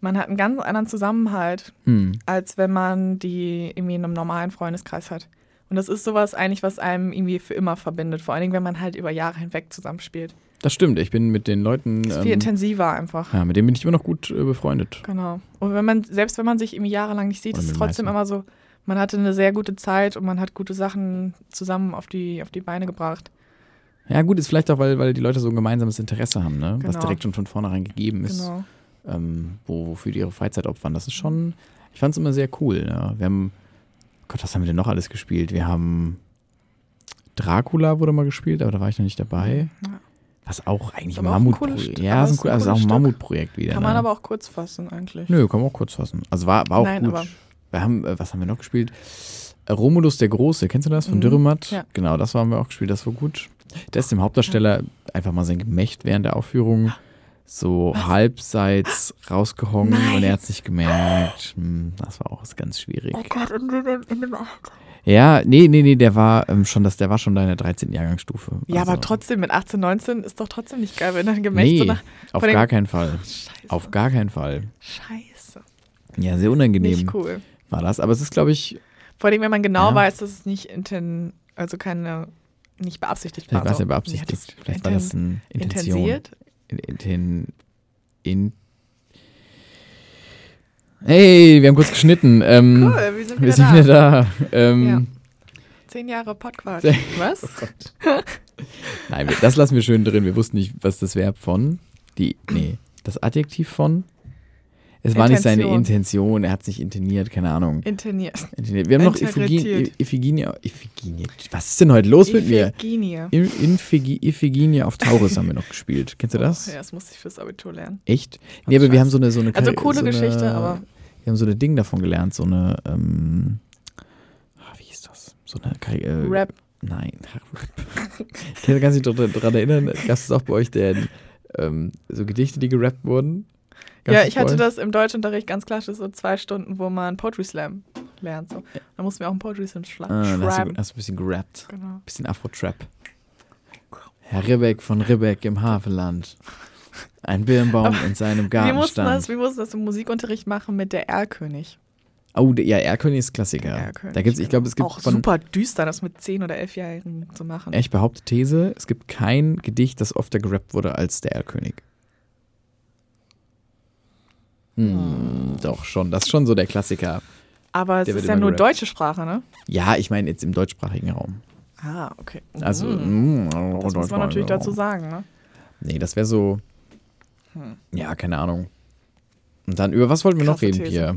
Man hat einen ganz anderen Zusammenhalt, Hm. als wenn man die irgendwie in einem normalen Freundeskreis hat. Und das ist sowas eigentlich, was einem irgendwie für immer verbindet. Vor allen Dingen, wenn man halt über Jahre hinweg zusammenspielt. Das stimmt, ich bin mit den Leuten, Das ist viel ähm, intensiver einfach. ja, mit denen bin ich immer noch gut äh, befreundet. Genau. Und wenn man, selbst wenn man sich irgendwie jahrelang nicht sieht, Oder ist es trotzdem meisten. immer so, man hatte eine sehr gute Zeit und man hat gute Sachen zusammen auf die, auf die Beine gebracht. Ja, gut, ist vielleicht auch, weil, weil die Leute so ein gemeinsames Interesse haben, ne? was Genau. direkt schon von vornherein gegeben ist, Genau. ähm, wo, wofür die ihre Freizeit opfern. Das ist schon, ich fand es immer sehr cool. Ja. Wir haben, Gott, was haben wir denn noch alles gespielt? Wir haben Dracula wurde mal gespielt, aber da war ich noch nicht dabei. Ja. Was auch eigentlich ein Mammutprojekt Ja, ist ein, cool- also auch ein. Mammutprojekt wieder. Kann ne? man aber auch kurz fassen eigentlich. Nö, kann man auch kurz fassen. Also war, war auch Nein, gut. aber- wir haben, äh, was haben wir noch gespielt? Romulus der Große, kennst du das von Mhm, Dürrematt? ja. Genau, das haben wir auch gespielt, das war gut. Da ist dem Hauptdarsteller einfach mal sein Gemächt während der Aufführung so halbseits rausgehongen Nein. und er hat es nicht gemerkt. Hm, Das war auch ganz schwierig. Oh Gott, in, in, in dem Alter. Ja, nee, nee, nee, der war ähm, schon, das, der war schon da in der 13. Jahrgangsstufe. Ja, Also, aber trotzdem mit 18, 19 ist doch trotzdem nicht geil, wenn dann Gemächt so Nee, nach. auf gar keinen Fall. Scheiße. Auf gar keinen Fall. Scheiße. Ja, sehr unangenehm Nicht cool. war das. Aber es ist, glaube ich, Vor allem, wenn man genau Ja. weiß, dass es nicht inten, also keine, nicht beabsichtigt vielleicht war es ja beabsichtigt. Vielleicht war das eine Intention. Intensiert? In, in, Hey, wir haben kurz geschnitten. Ähm, Cool, wir sind wir wieder sind da. wieder da. Ähm, Zehn Jahre Podcast. Was? <laughs> Nein, wir- das lassen wir schön drin. Wir wussten nicht, was das Verb von, die, nee, das Adjektiv von. Es war nicht seine Intention. Er hat sich inteniert, keine Ahnung. Inteniert. Inteniert. Wir haben noch Iphigenie, Interpretiert. Iphigenie, Iphigenie. Was ist denn heute los mit mir? Iphigenie. Infigi- Iphigenie auf Taurus haben wir noch gespielt. Kennst du das? Ja, das musste ich fürs Abitur lernen. Echt? Nee, aber wir scheiße. haben so eine, so eine Also coole so eine, Geschichte, aber Wir haben so eine Ding davon gelernt, so eine, ähm, ah, wie hieß das? So eine äh, Rap. Nein, <laughs> Rap. Ich kann mich nicht daran erinnern, gab es auch bei euch den ähm, so Gedichte, die gerappt wurden. Ja, das ich bei hatte das im Deutschunterricht ganz klassisch, so zwei Stunden, wo man Poetry Slam lernt. So. Da mussten wir auch einen Poetry Slam schla- Ah, da hast du, schreiben. hast du ein bisschen gerappt. Genau. Bisschen Afro-Trap. Herr Ribbeck von Ribbeck im Havelland. Ein Birnbaum in seinem Wir Garten mussten, das, wir mussten das im Musikunterricht machen mit der Erlkönig. Oh, der- ja, Erlkönig ist Klassiker. Erlkönig, da gibt's, ich glaube, es gibt Auch von super düster, das mit 10- oder 11-Jährigen zu machen. ich behaupte These, es gibt kein Gedicht, das öfter gerappt wurde als der Erlkönig. Hm, doch schon, das ist schon so der Klassiker. Aber es ist ja nur gerappt. deutsche Sprache, ne? Ja, ich meine jetzt im deutschsprachigen Raum. Ah, okay. Also, Mhm. mm, das muss man natürlich dazu sagen, ne? Nee, das wäre so. Hm. Ja, keine Ahnung. Und dann, über was wollten wir noch Krasse reden, These. Pia?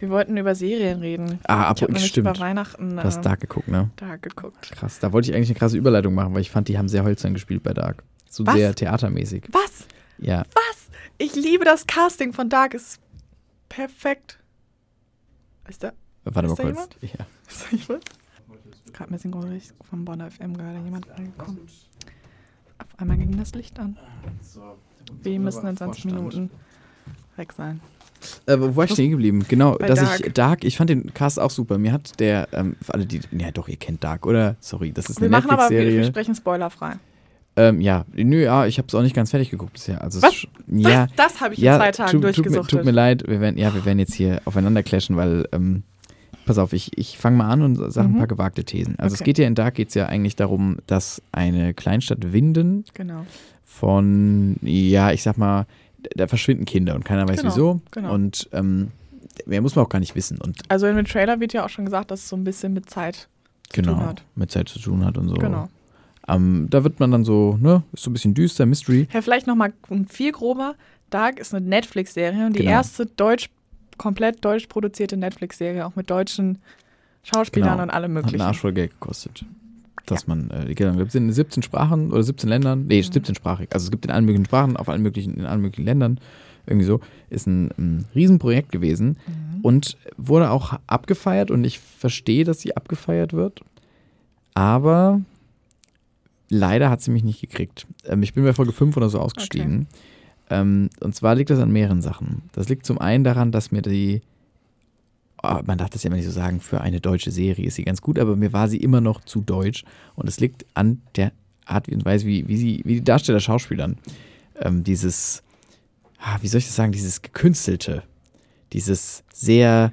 Wir wollten über Serien reden. Ah, ab ich habe nämlich stimmt. über Weihnachten Du hast äh, Dark geguckt, ne? da geguckt. Krass. Da wollte ich eigentlich eine krasse Überleitung machen, weil ich fand, die haben sehr hölzern gespielt bei Dark. So Was? sehr theatermäßig. Was? Ja. Was? Ich liebe das Casting von Dark. Ist perfekt. Ist da, Warte Ist mal da kurz. Ja. <laughs> ist da jemand? Ist gerade ein bisschen gruselig von Bonner FM gerade jemand reingekommen. Auf einmal ging das Licht an. Wir müssen in 20 Minuten weg sein. Äh, wo war ich stehen geblieben? Genau, Bei dass ich Dark. Dark, ich fand den Cast auch super. Mir hat der, ähm, für alle, die, ja doch, ihr kennt Dark, oder? Sorry, das ist Wir eine machen aber, wir, wir Netflix-Serie. sprechen spoilerfrei. Ähm, ja, nö, ja, ich habe es auch nicht ganz fertig geguckt bisher. Also es Was? ist ja, Was? Das habe ich ja, in zwei Tagen tut, tut, tut mir leid, wir werden, ja, wir werden jetzt hier aufeinander clashen, weil, ähm, pass auf, ich, ich fange mal an und sage ein Mhm. paar gewagte Thesen. Also es Okay. geht ja in Dark geht's ja eigentlich darum, dass eine Kleinstadt Winden Genau. von, ja, ich sag mal, da verschwinden Kinder und keiner weiß Genau, wieso. genau. Und ähm, mehr muss man auch gar nicht wissen. Und Also in dem Trailer wird ja auch schon gesagt, dass es so ein bisschen mit Zeit zu genau, tun hat. mit Zeit zu tun hat und so. Genau. Ähm, da wird man dann so, ne, ist so ein bisschen düster, Mystery. Ja, vielleicht nochmal viel grober. Dark ist eine Netflix-Serie und die Genau. erste deutsch, komplett deutsch produzierte Netflix-Serie, auch mit deutschen Schauspielern Genau. und allem Hat möglichen. einen Arsch voll Geld gekostet. Dass man, äh, die Gelder gibt es in 17 Sprachen oder 17 Ländern. Nee, 17-sprachig. Also es gibt in allen möglichen Sprachen, auf allen möglichen, in allen möglichen Ländern. Irgendwie so. Ist ein, ein Riesenprojekt gewesen Mhm. und wurde auch abgefeiert und ich verstehe, dass sie abgefeiert wird. Aber leider hat sie mich nicht gekriegt. Ähm, ich bin bei Folge 5 oder so ausgestiegen. Ähm, und zwar liegt das an mehreren Sachen. Das liegt zum einen daran, dass mir die oh, man darf das ja immer nicht so sagen, für eine deutsche Serie ist sie ganz gut, aber mir war sie immer noch zu deutsch. Und es liegt an der Art und Weise, wie, wie, sie, wie die Darsteller schauspielern. Ähm, dieses, ah, wie soll ich das sagen, dieses gekünstelte, dieses sehr.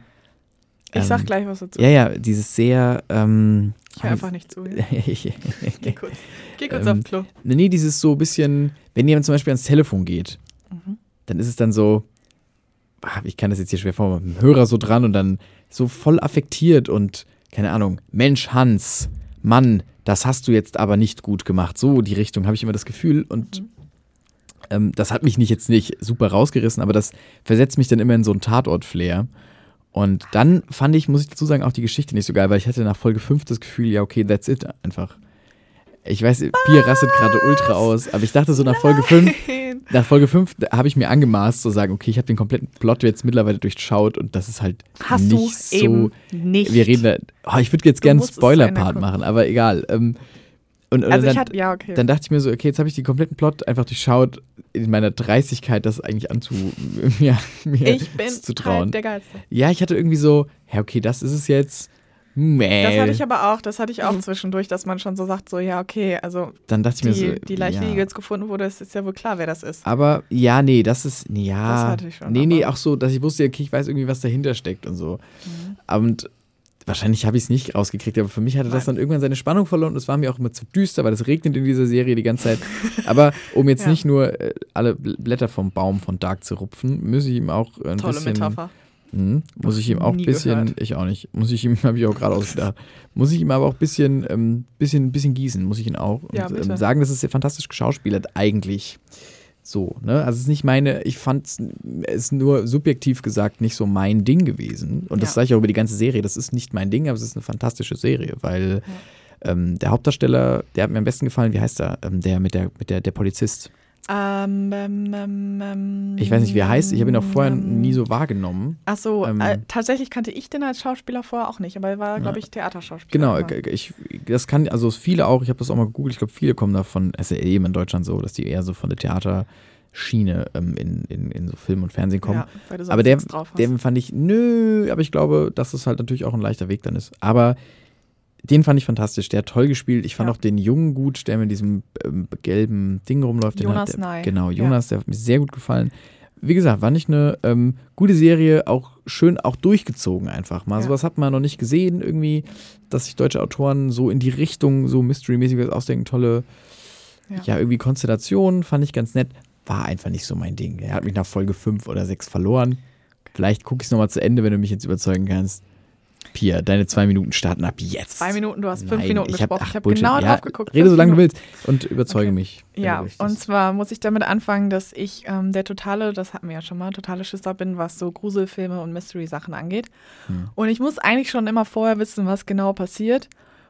Ich sag ähm, gleich was dazu. Ja, ja, dieses sehr. Ähm, Ich höre einfach nicht zu. <laughs> Geh kurz, Geh kurz Ähm, aufs Klo. nee, dieses so ein bisschen, wenn jemand zum Beispiel ans Telefon geht, Mhm. dann ist es dann so, ah, ich kann das jetzt hier schwer vorstellen, mit dem Hörer so dran und dann so voll affektiert und, keine Ahnung, Mensch, Hans, Mann, das hast du jetzt aber nicht gut gemacht. So die Richtung habe ich immer das Gefühl und Mhm. ähm, das hat mich nicht jetzt nicht super rausgerissen, aber das versetzt mich dann immer in so einen Tatort-Flair. Und dann fand ich, muss ich dazu sagen, auch die Geschichte nicht so geil, weil ich hatte nach Folge 5 das Gefühl, ja, okay, that's it, einfach. Ich weiß, Bier rastet gerade ultra aus, aber ich dachte so nach Folge 5, Nein. nach Folge 5 habe ich mir angemaßt zu sagen, okay, ich habe den kompletten Plot jetzt mittlerweile durchschaut und das ist halt Hast nicht du so. eben nicht. Wir reden da, oh, ich würde jetzt gerne einen Spoiler-Part machen, aber egal. Ähm, und, und Also dann, ich hatte, ja, okay. dann dachte ich mir so, okay, jetzt habe ich den kompletten Plot einfach durchschaut, in meiner Dreistigkeit das eigentlich anzu, <laughs> ja, mir ich bin zu trauen. halt der Geilste. Ja, ich hatte irgendwie so, ja, okay, das ist es jetzt. Mäh. Das hatte ich aber auch, das hatte ich auch zwischendurch, dass man schon so sagt, so, ja, okay, also Dann dachte ich mir die, so, die Leiche, ja. die jetzt gefunden wurde, es ist ja wohl klar, wer das ist. Aber ja, nee, das ist, ja. Das hatte ich schon, Nee, nee, auch so, dass ich wusste, okay, ich weiß irgendwie, was dahinter steckt und so. Mhm. Und wahrscheinlich habe ich es nicht rausgekriegt, aber für mich hatte das Nein. dann irgendwann seine Spannung verloren und es war mir auch immer zu düster, weil es regnet in dieser Serie die ganze Zeit. aber um jetzt <laughs> Ja. nicht nur äh, alle Bl- Blätter vom Baum von Dark zu rupfen, muss ich ihm auch ein Tolle bisschen. Metapher. Mhm, muss ich ihm auch ein bisschen, gehört. ich auch nicht, muss ich ihm, <laughs> habe ich auch gerade ausgedacht, muss ich ihm aber auch ein bisschen, ähm, bisschen, bisschen gießen, muss ich ihn auch. Ja, und, ähm, sagen, dass es sehr fantastisch geschauspielert, eigentlich. So, ne? Also es ist nicht meine, ich fand es nur subjektiv gesagt nicht so mein Ding gewesen. Und das Ja. sage ich auch über die ganze Serie. Das ist nicht mein Ding, aber es ist eine fantastische Serie, weil ähm, der Hauptdarsteller, der hat mir am besten gefallen, wie heißt er? Ähm, der mit der, mit der, der Polizist. Ähm, ähm, ähm, ähm, Ich weiß nicht, wie er heißt. Ich habe ihn auch vorher ähm, nie so wahrgenommen. Ach so, ähm, äh, tatsächlich kannte ich den als Schauspieler vorher auch nicht, aber er war, glaube ich, Theaterschauspieler. Genau, ich, das kann, also viele auch, ich habe das auch mal gegoogelt, ich glaube, viele kommen davon, es ist ja eben in Deutschland so, dass die eher so von der Theater, Schiene ähm, in, in, in so Film und Fernsehen kommen. Ja, aber der, nichts drauf hast. den fand ich, nö, aber ich glaube, dass es halt natürlich auch ein leichter Weg dann ist. Aber den fand ich fantastisch. Der hat toll gespielt. Ich fand Ja. auch den Jungen gut, der mit diesem ähm, gelben Ding rumläuft. Den Jonas hat der. Genau, Ja. Jonas, der hat mir sehr gut gefallen. Wie gesagt, war nicht eine ähm, gute Serie, auch schön, auch durchgezogen einfach. Mal Ja. sowas hat man noch nicht gesehen, irgendwie, dass sich deutsche Autoren so in die Richtung so Mystery-mäßig was ausdenken. Tolle, Ja. ja. irgendwie Konstellationen, fand ich ganz nett. War einfach nicht so mein Ding. Er hat mich nach Folge 5 oder 6 verloren. Vielleicht gucke ich es nochmal zu Ende, wenn du mich jetzt überzeugen kannst. Pia, deine zwei Minuten starten ab jetzt. Zwei Minuten, du hast fünf Nein, Minuten ich hab- gesprochen. ach, ich habe genau ja, drauf geguckt. Rede so lange du willst und überzeuge Okay. mich. Ja, und zwar muss ich damit anfangen, dass ich ähm, der totale, das hatten wir ja schon mal, totale Schisser bin, was so Gruselfilme und Mystery-Sachen angeht. Hm. Und ich muss eigentlich schon immer vorher wissen, was genau passiert.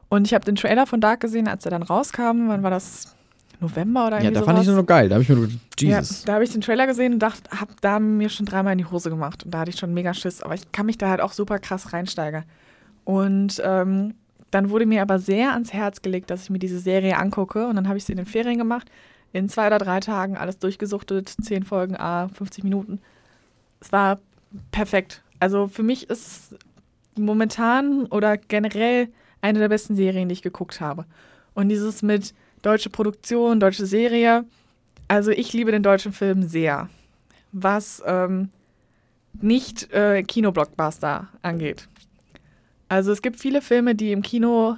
Und ich habe den Trailer von Dark gesehen, als er dann rauskam. Wann war das? November oder ja, irgendwie da fand ich sowas? nur noch geil. Da habe ich mir nur gedacht, Jesus. Ja, da habe ich den Trailer gesehen und dachte, habe da mir schon dreimal in die Hose gemacht. Und da hatte ich schon mega Schiss. Aber ich kann mich da halt auch super krass reinsteigern. Und ähm, dann wurde mir aber sehr ans Herz gelegt, dass ich mir diese Serie angucke. Und dann habe ich sie in den Ferien gemacht. In zwei oder drei Tagen alles durchgesuchtet. Zehn Folgen, a 50 Minuten. Es war perfekt. Also für mich ist momentan oder generell eine der besten Serien, die ich geguckt habe. Und dieses mit deutsche Produktion, deutsche Serie, also ich liebe den deutschen Film sehr, was ähm, nicht äh, Kinoblockbuster angeht. Also es gibt viele Filme, die im Kino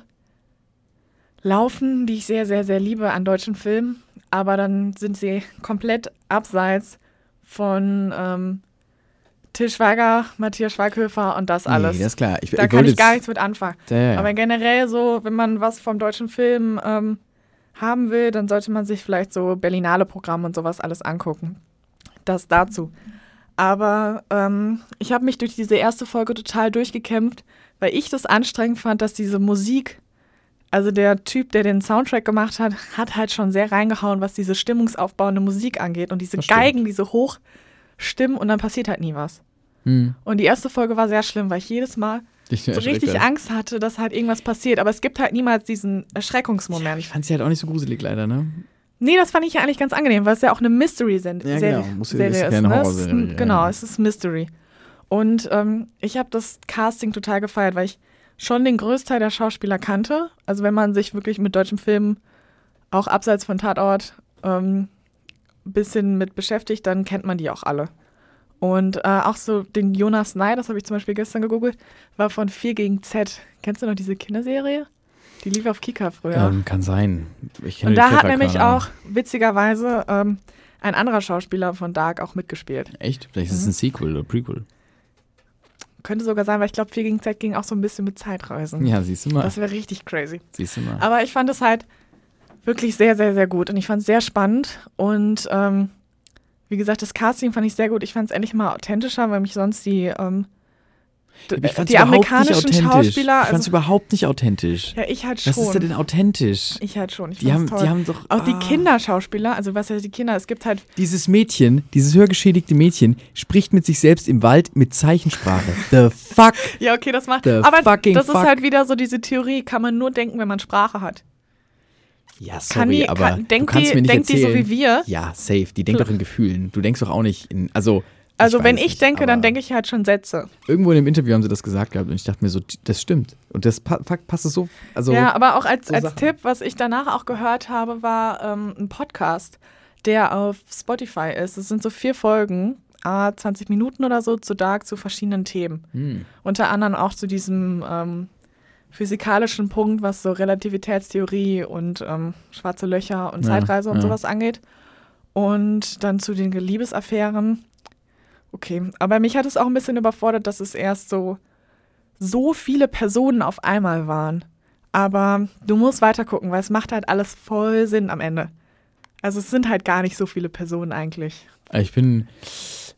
laufen, die ich sehr, sehr, sehr liebe an deutschen Filmen, aber dann sind sie komplett abseits von ähm, Til Schweiger, Matthias Schweighöfer und das alles. Nee, das ist klar. Ich, da ich kann ich gar nichts mit anfangen. Ja. Aber generell so, wenn man was vom deutschen Film ähm, haben will, dann sollte man sich vielleicht so Berlinale Programm und sowas alles angucken. Das dazu. Aber ähm, ich habe mich durch diese erste Folge total durchgekämpft, weil ich das anstrengend fand, dass diese Musik, also der Typ, der den Soundtrack gemacht hat, hat halt schon sehr reingehauen, was diese stimmungsaufbauende Musik angeht. Und diese. Geigen, die so hoch stimmen und dann passiert halt nie was. Hm. Und die erste Folge war sehr schlimm, weil ich jedes Mal Ich so richtig Angst hatte, dass halt irgendwas passiert. Aber es gibt halt niemals diesen Erschreckungsmoment. Ich fand sie halt auch nicht so gruselig, leider, ne? Nee, das fand ich ja eigentlich ganz angenehm, weil es ja auch eine Mystery-Serie Ja, genau. Muss ja- Serie ist keine Ne? Ist, ja, genau, ja. es ist Mystery. Und ähm, ich habe das Casting total gefeiert, weil ich schon den Größteil der Schauspieler kannte. Also wenn man sich wirklich mit deutschen Filmen auch abseits von Tatort ähm, ein bisschen mit beschäftigt, dann kennt man die auch alle. Und äh, auch so den Jonas Ney, das habe ich zum Beispiel gestern gegoogelt, war von 4 gegen Z. Kennst du noch diese Kinderserie? Die lief auf Kika früher. Ähm, kann sein. Und da hat nämlich auch witzigerweise ähm, ein anderer Schauspieler von Dark auch mitgespielt. Echt? Vielleicht ist es Mhm. ein Sequel oder Prequel. Könnte sogar sein, weil ich glaube, 4 gegen Z ging auch so ein bisschen mit Zeitreisen. Ja, siehst du mal. Das wäre richtig crazy. siehst du mal. Aber ich fand es halt wirklich sehr, sehr, sehr gut. Und ich fand es sehr spannend. Und ähm, wie gesagt, das Casting fand ich sehr gut. Ich fand es endlich mal authentischer, weil mich sonst die, ähm, die amerikanischen. Schauspieler. Ich fand's Also, überhaupt nicht authentisch. ja, ich halt Was ist schon. denn authentisch? Ich halt schon. Ich Die haben, toll. die haben doch. auch die ah. Kinderschauspieler, also was heißt die Kinder? Es gibt halt Dieses Mädchen, dieses hörgeschädigte Mädchen, spricht mit sich selbst im Wald mit Zeichensprache. <laughs> The fuck? Ja, okay, das macht. The aber das ist fuck. halt wieder so diese Theorie, kann man nur denken, wenn man Sprache hat. Ja, sorry, Kann die, aber kann, du denkt kannst die, mir nicht denkt die so erzählen. wie wir? Ja, safe. Die denkt doch in Gefühlen. Du denkst doch auch nicht in. Also. Also wenn ich nicht, denke, dann denke ich halt schon Sätze. Irgendwo in dem Interview haben sie das gesagt gehabt und ich dachte mir so, das stimmt. Und das pa passt es so. Also, ja, aber auch als, so als Sachen. Tipp, was ich danach auch gehört habe, war ähm, ein Podcast, der auf Spotify ist. Es sind so vier Folgen, ah, 20 Minuten oder so, zu Dark, zu verschiedenen Themen. hm. Unter anderem auch zu diesem ähm, physikalischen Punkt, was so Relativitätstheorie und ähm, schwarze Löcher und Ja, Zeitreise und ja. sowas angeht. Und dann zu den Liebesaffären. Okay, aber mich hat es auch ein bisschen überfordert, dass es erst so, so viele Personen auf einmal waren. Aber du musst weiter gucken, weil es macht halt alles voll Sinn am Ende. Also es sind halt gar nicht so viele Personen eigentlich. ich bin.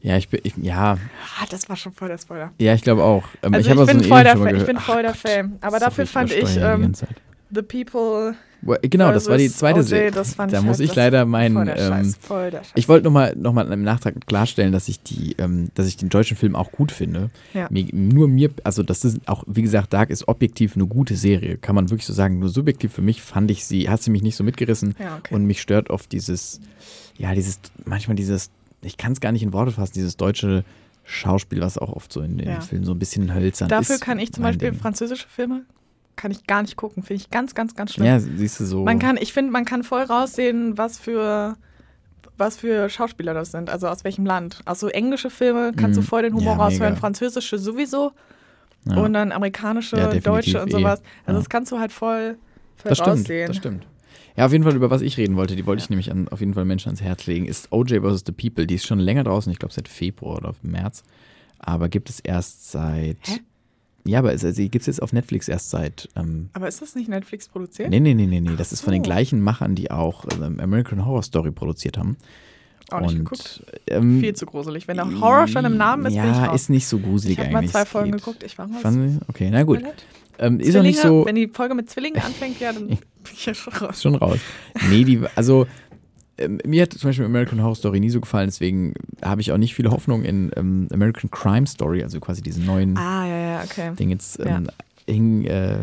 Ja, ich bin. Ich, ja, Ah, das war schon voll der Spoiler. ja, ich glaube auch. Ähm, Also ich, so bin eine voll der, Fan, ich bin voll der. Fan. Aber Sorry, dafür fand ich ähm. The People. Wo- Genau, das war die zweite Serie. Da ich muss halt ich leider Voll meinen. der Ähm, voll der Scheiß. ich wollte nochmal noch mal im Nachtrag klarstellen, dass ich die, ähm, dass ich den deutschen Film auch gut finde. Ja. Mir, nur mir, also das ist auch, wie gesagt, Dark ist objektiv eine gute Serie, kann man wirklich so sagen. Nur subjektiv für mich fand ich sie, hat sie mich nicht so mitgerissen Ja, okay. und mich stört oft dieses, ja, dieses, manchmal dieses, ich kann es gar nicht in Worte fassen, dieses deutsche Schauspiel, was auch oft so in den Ja. Filmen so ein bisschen hölzern Dafür ist. kann ich zum Beispiel Ding. französische Filme, kann ich gar nicht gucken. Finde ich ganz, ganz, ganz schlimm. Ja, siehst du so. Man kann, ich finde, man kann voll raussehen, was für, was für Schauspieler das sind, also aus welchem Land. Also englische Filme kannst Mhm. du voll den Humor Ja, raushören, mega. französische sowieso ja. und dann amerikanische, deutsche und eh. sowas. Also das kannst du halt voll, voll Das stimmt, raussehen. das stimmt. Ja, auf jeden Fall, über was ich reden wollte, die wollte ich nämlich an, auf jeden Fall Menschen ans Herz legen, ist OJ vs. The People. Die ist schon länger draußen, ich glaube seit Februar oder März. Aber gibt es erst seit. Hä? Ja, aber es, also, gibt es jetzt auf Netflix erst seit. Ähm, Aber ist das nicht Netflix produziert? nee, nee, nee, nee, nee. Das ist von den gleichen Machern, die auch ähm, American Horror Story produziert haben. Auch nicht Und, geguckt. Ähm, Viel zu gruselig. Wenn der Horror schon im Namen ist, ja, bin ich raus. ist nicht so gruselig ich habe mal eigentlich. zwei Folgen geht. geguckt, ich war Sie? Okay, na gut. Tut Ähm, ist auch nicht so. Wenn die Folge mit Zwillingen anfängt, ja, dann <laughs> bin ich ja schon raus. Schon raus. Nee, die, also ähm, mir hat zum Beispiel American Horror Story nie so gefallen, deswegen habe ich auch nicht viele Hoffnung in ähm, American Crime Story, also quasi diesen neuen Ah, ja, ja, okay. Ding jetzt ähm, hing, äh,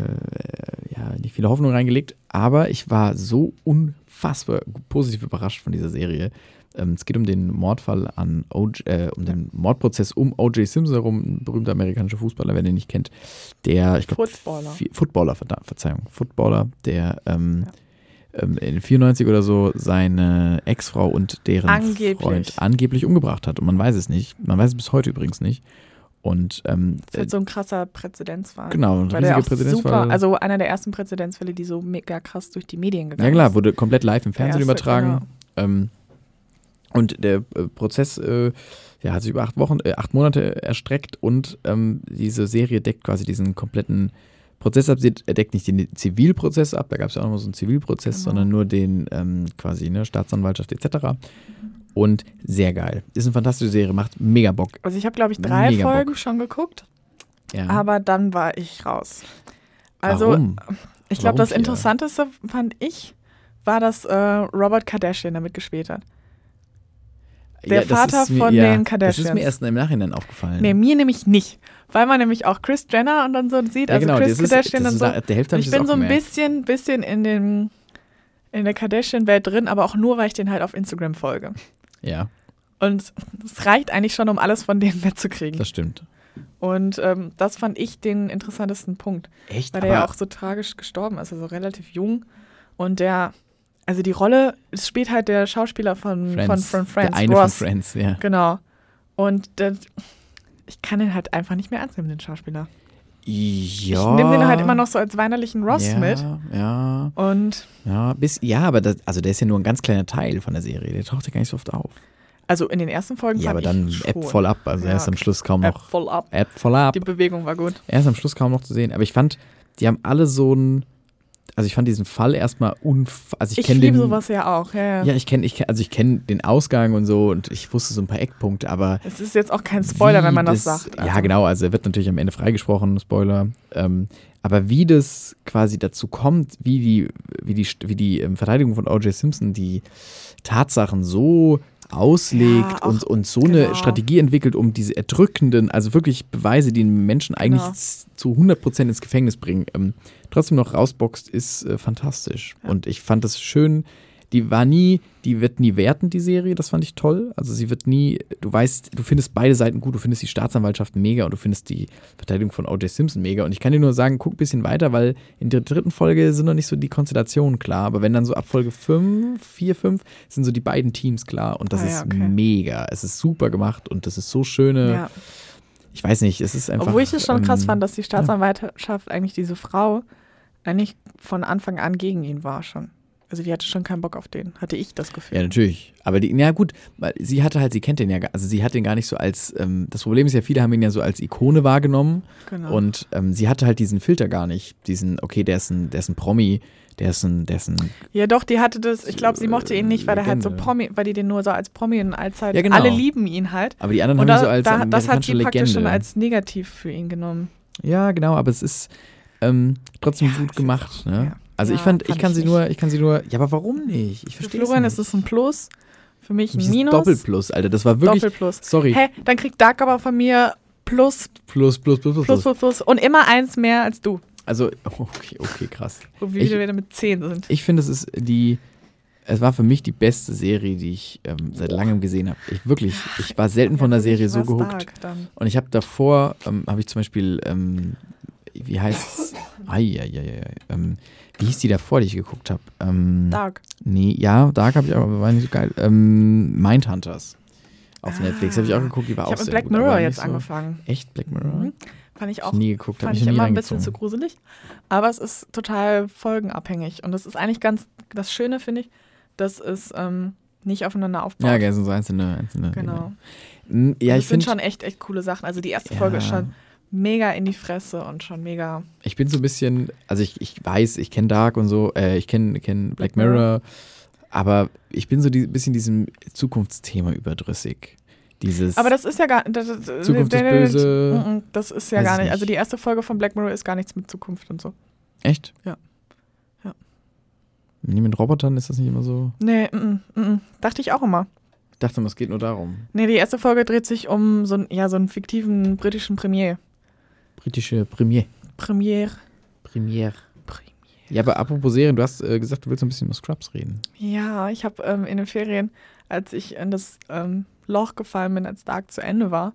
ja, nicht viele Hoffnung reingelegt, aber ich war so unfassbar positiv überrascht von dieser Serie. Ähm, es geht um den Mordfall an OJ, äh, um den Mordprozess um O.J. Simpson herum, ein berühmter amerikanischer Fußballer, wer den nicht kennt, der, ich glaube, Footballer. Vi- Footballer, Verzeihung, Footballer, der ähm, ähm, in 94 oder so seine Ex-Frau und deren Angeblich. Freund angeblich umgebracht hat. Und man weiß es nicht. Man weiß es bis heute übrigens nicht. Und ähm, Das wird so ein krasser Präzedenzfall. genau, ein riesiger Präzedenzfall. super, also einer der ersten Präzedenzfälle, die so mega krass durch die Medien gegangen ja klar, wurde komplett live im Fernsehen erste, übertragen. Ähm, und der äh, Prozess äh, ja, hat sich über acht Wochen, äh, acht Monate erstreckt und ähm, diese Serie deckt quasi diesen kompletten Prozess ab. Sie deckt nicht den Zivilprozess ab, da gab es ja auch nochmal so einen Zivilprozess, Genau. sondern nur den ähm, quasi ne, Staatsanwaltschaft etc. Und sehr geil. Ist eine fantastische Serie, macht mega Bock. Also ich habe, glaube ich, drei Mega Bock. Folgen schon geguckt, Ja. aber dann war ich raus. Also Warum? ich glaube, das? Interessanteste fand ich, war, dass äh, Robert Kardashian damit gespielt hat. Der das Vater ist mir, von ja, den Das ist Kardashians. mir erst im Nachhinein aufgefallen. Nee, mir nämlich nicht. Weil man nämlich auch Chris Jenner und dann so sieht, ja, also genau, Chris das ist, Kardashian das und ist so. da- der Hälfte Und ich bin so ein gemerkt. bisschen, bisschen in dem in der Kardashian-Welt drin, aber auch nur, weil ich den halt auf Instagram folge. Ja, Und es reicht eigentlich schon, um alles von denen mitzukriegen. das stimmt. Und ähm, das fand ich den interessantesten Punkt, Echt? weil der ja auch so tragisch gestorben ist, also relativ jung. Und der, also die Rolle, es spielt halt der Schauspieler von Friends, von, von Friends, der eine Ross. von Friends, ja. Genau. Und der, ich kann ihn halt einfach nicht mehr ernst nehmen, den Schauspieler. Ja. Ich nehme den halt immer noch so als weinerlichen Ross ja, mit. Ja, Und ja, bis, ja, aber das, also der ist ja nur ein ganz kleiner Teil von der Serie. Der taucht ja gar nicht so oft auf. also in den ersten Folgen Ja, aber dann App voll ab. Also Ja, er ist am. Schluss kaum App noch. voll ab. App voll ab. Die Bewegung war gut. Er ist am Schluss kaum noch zu sehen. Aber ich fand, die haben alle so ein. Also ich fand diesen Fall erstmal unf. Also ich, Ich, kenne den. sowas ja auch. Ja, ja. Ja, ich kenne, ich, also ich kenne den Ausgang und so und ich wusste so ein paar Eckpunkte, aber Es ist jetzt auch kein Spoiler, wenn man das, sagt. Ja, Also, genau. Also er wird natürlich am Ende freigesprochen, Spoiler. Ähm, aber wie das quasi dazu kommt, wie die, wie die, wie die ähm, Verteidigung von O.J. Simpson die Tatsachen so auslegt Ja, und, und so genau. eine Strategie entwickelt, um diese erdrückenden, also wirklich Beweise, die einen Menschen eigentlich Genau. zu 100% ins Gefängnis bringen, ähm, trotzdem noch rausboxt, ist äh, fantastisch. Ja. Und ich fand das schön. Die war nie, die wird nie werten, die Serie, das fand ich toll. Also sie wird nie, du weißt, du findest beide Seiten gut, du findest die Staatsanwaltschaft mega und du findest die Verteidigung von O.J. Simpson mega. Und ich kann dir nur sagen, guck ein bisschen weiter, weil in der dritten Folge sind noch nicht so die Konstellationen klar. Aber wenn dann so ab Folge 5, 4, 5 sind so die beiden Teams klar und das Ah ja, ist okay. mega. Es ist super gemacht und das ist so schöne, ja. ich weiß nicht, es ist einfach. Obwohl ich es schon krass ähm, fand, dass die Staatsanwaltschaft eigentlich diese Frau eigentlich von Anfang an gegen ihn war schon. Also die hatte schon keinen Bock auf den, hatte ich das Gefühl. Ja, natürlich. Aber die, na gut, weil sie hatte halt, sie kennt den ja, also sie hat den gar nicht so als, ähm, das Problem ist ja, viele haben ihn ja so als Ikone wahrgenommen genau. und ähm, sie hatte halt diesen Filter gar nicht. Diesen, okay, der ist ein, der ist ein Promi, der ist ein, der ist ein, ja, doch, die hatte das, ich glaube, sie mochte ihn nicht, weil er halt so Legende. Promi, weil die den nur so als Promi und als halt, Ja, genau. alle lieben ihn halt. aber die anderen Und haben ihn da, so als da, das hat sie amerikanische praktisch schon Legende. als negativ für ihn genommen. Ja, genau, aber es ist ähm, trotzdem Ja, gut ist gemacht. auch- ne? ja. Also ich Ja, fand, ich fand kann ich sie nicht. nur, ich kann sie nur, ja, aber warum nicht? Ich Für verstehe Florian nicht. ist es ein Plus, für mich Für ein es Minus. Doppelplus, Alter, das war wirklich, Doppelplus. sorry, Hä, dann kriegt Dark aber von mir Plus, plus, plus, plus, plus, Plus, plus. Plus, und immer eins mehr als du. Also, <laughs> okay, okay, krass. Wo wir Ich- wieder mit 10 sind. Ich finde, es ist die, es war für mich die beste Serie, die ich ähm, seit langem gesehen habe. Ich wirklich, ich war selten von der Ja, für Serie so gehuckt. Und ich habe davor, ähm, habe ich zum Beispiel, ähm, wie heißt's? Eieieiei. Ähm, wie hieß die davor, die ich geguckt habe? Ähm, Dark. Nee, ja, Dark habe ich auch, aber war nicht so geil. Ähm, Mindhunters auf Ah. Netflix habe ich auch geguckt, die war Ich auch habe mit sehr Black gut, Mirror jetzt so- angefangen. Echt Black Mirror? Mhm. Fand ich auch ich nie geguckt, fand ich ich immer ein bisschen zu gruselig. Aber es ist total folgenabhängig. Und das ist eigentlich ganz, das Schöne finde ich, dass es ähm, nicht aufeinander aufbaut. Ja, geil, sind so einzelne, einzelne Genau. Dinge. Mm, Ja, Und ich finde, schon echt, echt coole Sachen. Also die erste Folge ist schon mega in die Fresse und schon mega. ich bin so ein bisschen, also ich, ich weiß, ich kenne Dark und so, äh, ich kenne kenn Black Mirror, aber ich bin so ein bisschen diesem Zukunftsthema überdrüssig. Dieses, Aber das ist ja gar das, das, Zukunft ist böse. Das ist ja gar ich nicht. Also die erste Folge von Black Mirror ist gar nichts mit Zukunft und so. echt? Ja. Ja. Mit Robotern ist das nicht immer so? Nee, mm, mm, mm. dachte ich auch immer. Ich dachte immer, es geht nur darum. Nee, die erste Folge dreht sich um so, ja, so einen fiktiven britischen Premier. Britische Premier. Premier. Premiere. Ja, aber apropos Serien, du hast äh, gesagt, du willst ein bisschen über Scrubs reden. Ja, ich habe ähm, in den Ferien, als ich in das ähm, Loch gefallen bin, als Dark zu Ende war,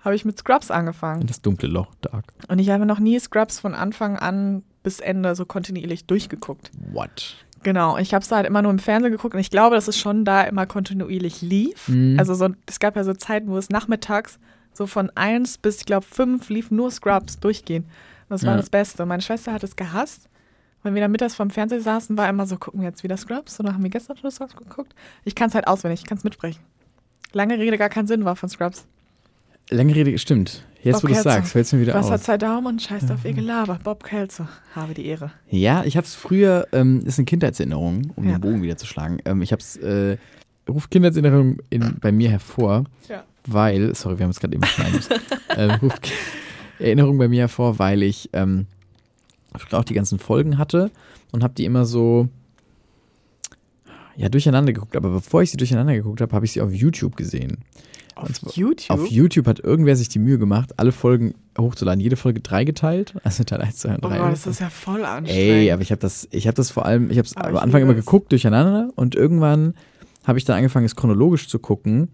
habe ich mit Scrubs angefangen. Das dunkle Loch, Dark. Und ich habe noch nie Scrubs von Anfang an bis Ende so kontinuierlich durchgeguckt. What? Genau, ich habe es halt immer nur im Fernsehen geguckt und ich glaube, dass es schon da immer kontinuierlich lief. Mhm. Also so, es gab ja so Zeiten, wo es nachmittags so von eins bis, ich glaube, fünf lief nur Scrubs durchgehen. Und das war Ja. das Beste. Meine Schwester hat es gehasst. Wenn wir dann mittags vorm Fernseher saßen, war immer so, gucken wir jetzt wieder Scrubs oder haben wir gestern schon Scrubs geguckt? Ich kann es halt auswendig, ich kann es mitsprechen. Lange Rede gar keinen Sinn war von Scrubs. Lange Rede, stimmt. Jetzt, wo du es sagst, fällt es mir wieder Wasser, aus. Zeit, Daumen und scheißt auf ihr Gelaber. Bob Kelso, habe die Ehre. Ja, ich habe es früher, ähm, ist eine Kindheitserinnerung, um Ja. den Bogen wieder zu schlagen. Ähm, ich habe es, äh, ruft Kindheitserinnerung in, bei mir hervor, Ja. Weil, sorry, wir haben es gerade eben schneiden <laughs> ähm, ruft Erinnerung bei mir hervor, weil ich ähm, auch die ganzen Folgen hatte und habe die immer so, ja, durcheinander geguckt. Aber bevor ich sie durcheinander geguckt habe, habe ich sie auf YouTube gesehen. Auf zwar- YouTube? Auf YouTube hat irgendwer sich die Mühe gemacht, alle Folgen hochzuladen. Jede Folge dreigeteilt, <laughs> also Teil 1, 2 und oh 3. Gott, das ist ja voll anstrengend. Ey, aber ich habe das, ich habe das vor allem, ich habe es am Anfang immer geguckt durcheinander und irgendwann habe ich dann angefangen, es chronologisch zu gucken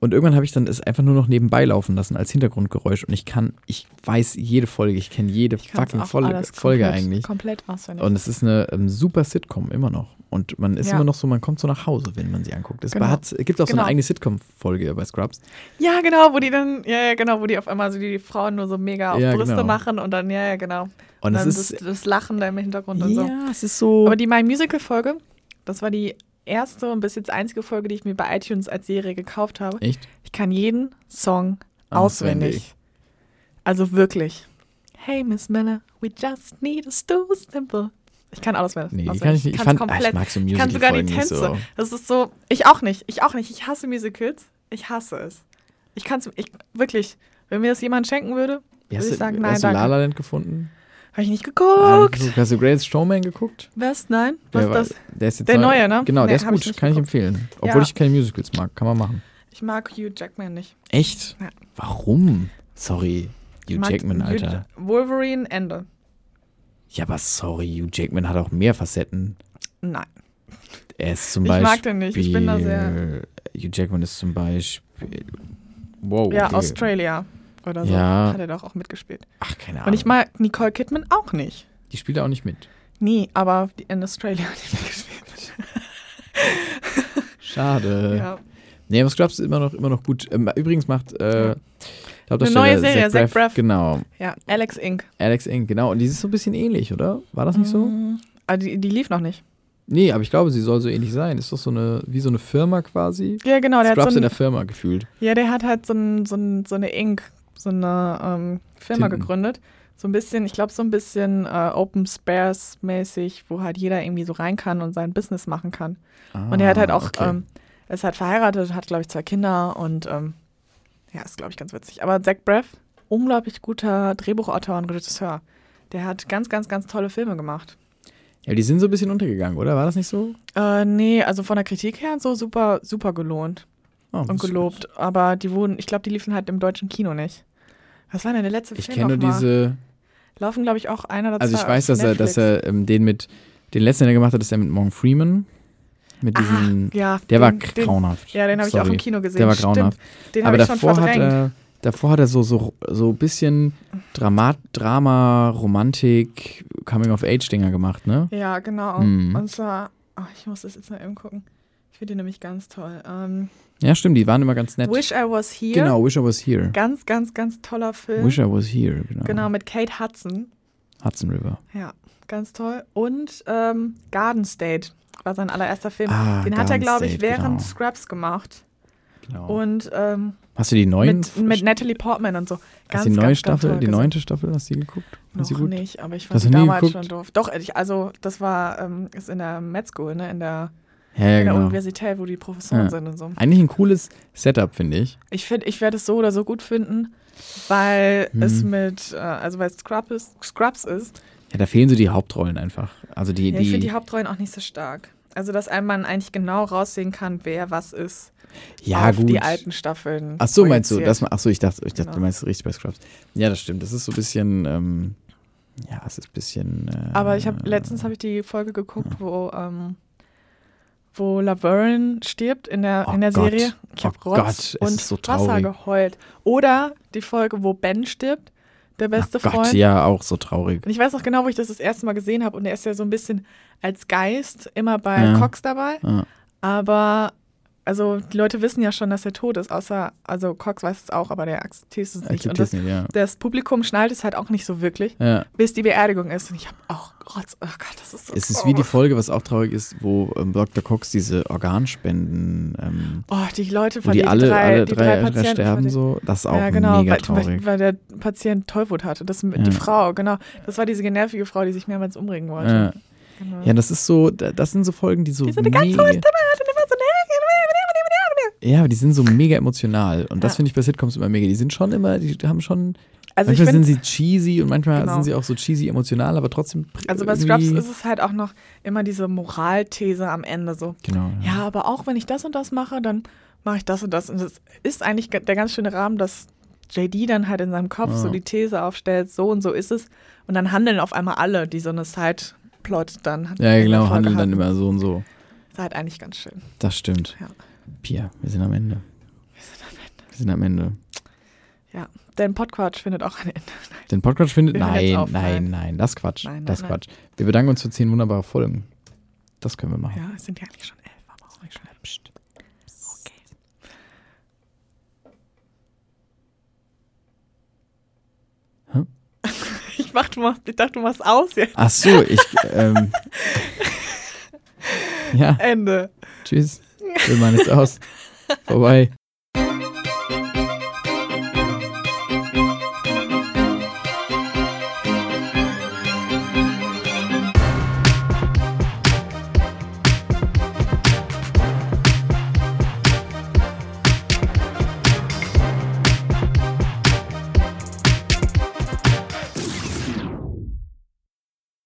und irgendwann habe ich dann es einfach nur noch nebenbei laufen lassen als Hintergrundgeräusch und ich kann, ich weiß jede Folge, ich kenne jede Ich fucking Folge, alles Folge komplett, eigentlich Komplett auswendig. und es ist eine ähm, super Sitcom immer noch und man ist Ja. immer noch so, man kommt so nach Hause, wenn man sie anguckt. Es Genau. hat, gibt auch so Genau. eine eigene Sitcom-Folge bei Scrubs. Ja, genau, wo die dann, ja, ja, genau, wo die auf einmal so die Frauen nur so mega auf Ja, Brüste genau. machen und dann, ja, ja, genau. Und es dann ist, das, das Lachen da im Hintergrund und so. ja, es ist so, Aber die My Musical-Folge, das war die erste und bis jetzt einzige Folge, die ich mir bei iTunes als Serie gekauft habe. echt Ich kann jeden Song Auswendig. auswendig. Also wirklich. Hey, Miss Miller, we just need a stew simple. Ich kann alles auswendig. Nee, auswendig. kann ich nicht. Ich, fand, ah, ich mag so ich kann sogar die Tänze. so. Das ist so. Ich auch nicht. Ich auch nicht. Ich hasse Musicals. Ich hasse es. Ich kann es. Ich, wirklich. Wenn mir das jemand schenken würde, Würde hast ich du, sagen, nein, hast du danke. La La Land gefunden? Habe ich nicht Ah, geguckt. geguckt. Hast du Greatest Showman geguckt? Was? Nein? Was Der ist das? Der, ist jetzt Der neu- neue, ne? Genau, Nee, der ist ich gut, nicht kann ich geguckt. empfehlen. Obwohl Ja. ich keine Musicals mag, kann man machen. Ich mag Hugh Jackman nicht. Echt? Ja. Warum? Sorry, Ich Hugh mag Jackman, Alter. Wolverine, Ende. Ja, aber sorry, Hugh Jackman hat auch mehr Facetten. Nein. Er ist zum Ich Beispiel. mag den nicht, ich bin da sehr- Hugh Jackman ist zum Beispiel. Wow. Ja, okay. Australia oder so. Ja. Hat er doch auch mitgespielt. Ach, keine Ahnung. Und ich mag Nicole Kidman auch nicht. Die spielt auch nicht mit. Nie, aber in Australia <laughs> hat die mitgespielt. Schade. ja. Nee, aber Scrubs ist immer noch, immer noch gut. Ähm, übrigens macht. Äh, Eine neue Serie, Zach Braff, Braff. Genau. ja, Alex Inc. Alex Inc., genau. Und die ist so ein bisschen ähnlich, oder? War das nicht so? Mm, Aber die, die lief noch nicht. Nee, aber ich glaube, sie soll so ähnlich sein. Ist doch so eine, wie so eine Firma quasi. Ja, genau. Der hat Scrubs so in ein, der Firma gefühlt. ja, der hat halt so, ein, so, ein, so eine Inc., so eine ähm, Firma Tinten. gegründet. So ein bisschen, ich glaube, so ein bisschen äh, Open Spares mäßig, wo halt jeder irgendwie so rein kann und sein Business machen kann. Und er hat halt auch, Ah, okay. ähm, er ist halt verheiratet, hat, glaube ich, zwei Kinder und ähm, ja, ist, glaube ich, ganz witzig. Aber Zach Braff, unglaublich guter Drehbuchautor und Regisseur. Der hat ganz, ganz, ganz tolle Filme gemacht. Ja, die sind so ein bisschen untergegangen, oder? War das nicht so? Äh, nee, also von der Kritik her so super, super gelohnt Oh, und gelobt. Aber die wurden, ich glaube, die liefen halt im deutschen Kino nicht. Was war denn der letzte Ich Film kenne nur diese. Laufen, glaube ich, auch einer oder Also zwei ich weiß, dass er, dass er ähm, den mit. Den letzten, den er gemacht hat, ist der mit Morgan Freeman. Mit diesem. Ah, ja, der den, war den, grauenhaft. Ja, den habe ich auch im Kino gesehen. Der war grauenhaft. Den Aber ich davor hat er. Davor hat er so, so, so ein bisschen Dramat, Drama, Romantik, Coming-of-Age-Dinger gemacht, ne? Ja, genau. Mhm. Und zwar, ach, ich muss das jetzt mal eben gucken. Ich finde den nämlich ganz toll. Ähm, Ja, stimmt, die waren immer ganz nett. Wish I Was Here. Genau, Wish I Was Here. Ganz, ganz, ganz toller Film. Wish I Was Here, genau. Genau, mit Kate Hudson. Hudson River. Ja, ganz toll. Und ähm, Garden State war sein allererster Film. Ah, Den hat er, Garden glaube ich, während genau. Scrubs gemacht. Genau. Und ähm, Hast du die neuen? mit, mit Natalie Portman und so. Ganz, hast du die neue ganz, Staffel, ganz die neunte Staffel, hast du die geguckt? War sie Noch gut? nicht, aber ich fand nie damals geguckt? schon doof. Doch, also das war, ähm, ist in der Med School, ne? in der, Ja, ja, in der genau. Universität, wo die Professoren Ja. sind und so. Eigentlich ein cooles Setup, finde ich. Ich finde, ich werde es so oder so gut finden, weil Hm. es mit, äh, also weil es Scrubs ist, Scrubs ist. Ja, da fehlen so die Hauptrollen einfach. Also die, Ja, ich finde die, die Hauptrollen auch nicht so stark. Also, dass einem man eigentlich genau raussehen kann, wer was ist. ja auf gut. die alten Staffeln. Ach so, meinst du? projiziert. Das, ach so, ich dachte, ich dachte Genau. du meinst richtig bei Scrubs. Ja, das stimmt. Das ist so ein bisschen, ähm, ja, es ist ein bisschen. Äh, Aber ich habe letztens habe ich die Folge geguckt, wo ähm, wo Laverne stirbt in der Oh in der Gott. Serie. Ich habe Oh Rotz Gott, und so Wasser geheult. Oder die Folge, wo Ben stirbt, der beste ach Gott, Freund. ja, auch so traurig. Und ich weiß noch genau, wo ich das das erste Mal gesehen habe. Und er ist ja so ein bisschen als Geist immer bei Ja. Cox dabei. Ja. Aber, also die Leute wissen ja schon, dass er tot ist, außer, also Cox weiß es auch, aber der akzeptiert es nicht. Und Akzeptier's das, nicht, ja. das Publikum schnallt es halt auch nicht so wirklich, ja. bis die Beerdigung ist. Und ich habe auch, oh Gott, das ist so Es ist wie die. Folge, was auch traurig ist, wo ähm, Dr. Cox diese Organspenden, ähm, Oh, die Leute von die denen, alle, drei, alle die drei, drei, drei sterben so. Das ist auch ja, genau, mega weil, traurig. weil, weil der Patient Tollwut hatte. Das, Ja. Die Frau, genau. Das war diese nervige Frau, die sich mehrmals umbringen wollte. Ja. Genau. ja, das ist so, da- das sind so Folgen, die so die so eine ganz hohe Stimme ja, aber die sind so mega emotional und das Ja. finde ich bei Sitcoms immer mega. Die sind schon immer, die haben schon, Also manchmal sind finde, sie cheesy und manchmal Genau. sind sie auch so cheesy emotional, aber trotzdem also bei Scrubs ist es halt auch noch immer diese Moralthese am Ende so. genau. Ja, aber auch wenn ich das und das mache, dann mache ich das und das. Und das ist eigentlich der ganz schöne Rahmen, dass JD dann halt in seinem Kopf Ja. so die These aufstellt, so und so ist es. Und dann handeln auf einmal alle, die so eine Side-Plot dann Ja, genau, handeln dann hatten. immer so und so. Ist halt eigentlich ganz schön. Das stimmt. Ja. Pia, wir sind am Ende. Wir sind am Ende. Ja, denn Podquatsch findet auch ein Ende. Den Podcast findet. Wir Nein, auf, nein, nein. nein, das Quatsch. Nein, nein, das. Quatsch. Wir bedanken uns für zehn wunderbare Folgen. Das können wir machen. Ja, es sind ja eigentlich schon elf, aber auch nicht schon elf. Psst. Okay. Hä? <laughs> Ich, mach, du machst, ich dachte, du machst aus jetzt. Ach so, ich. ähm, <laughs> ja, Ende. tschüss. Wir machen jetzt aus. Vorbei.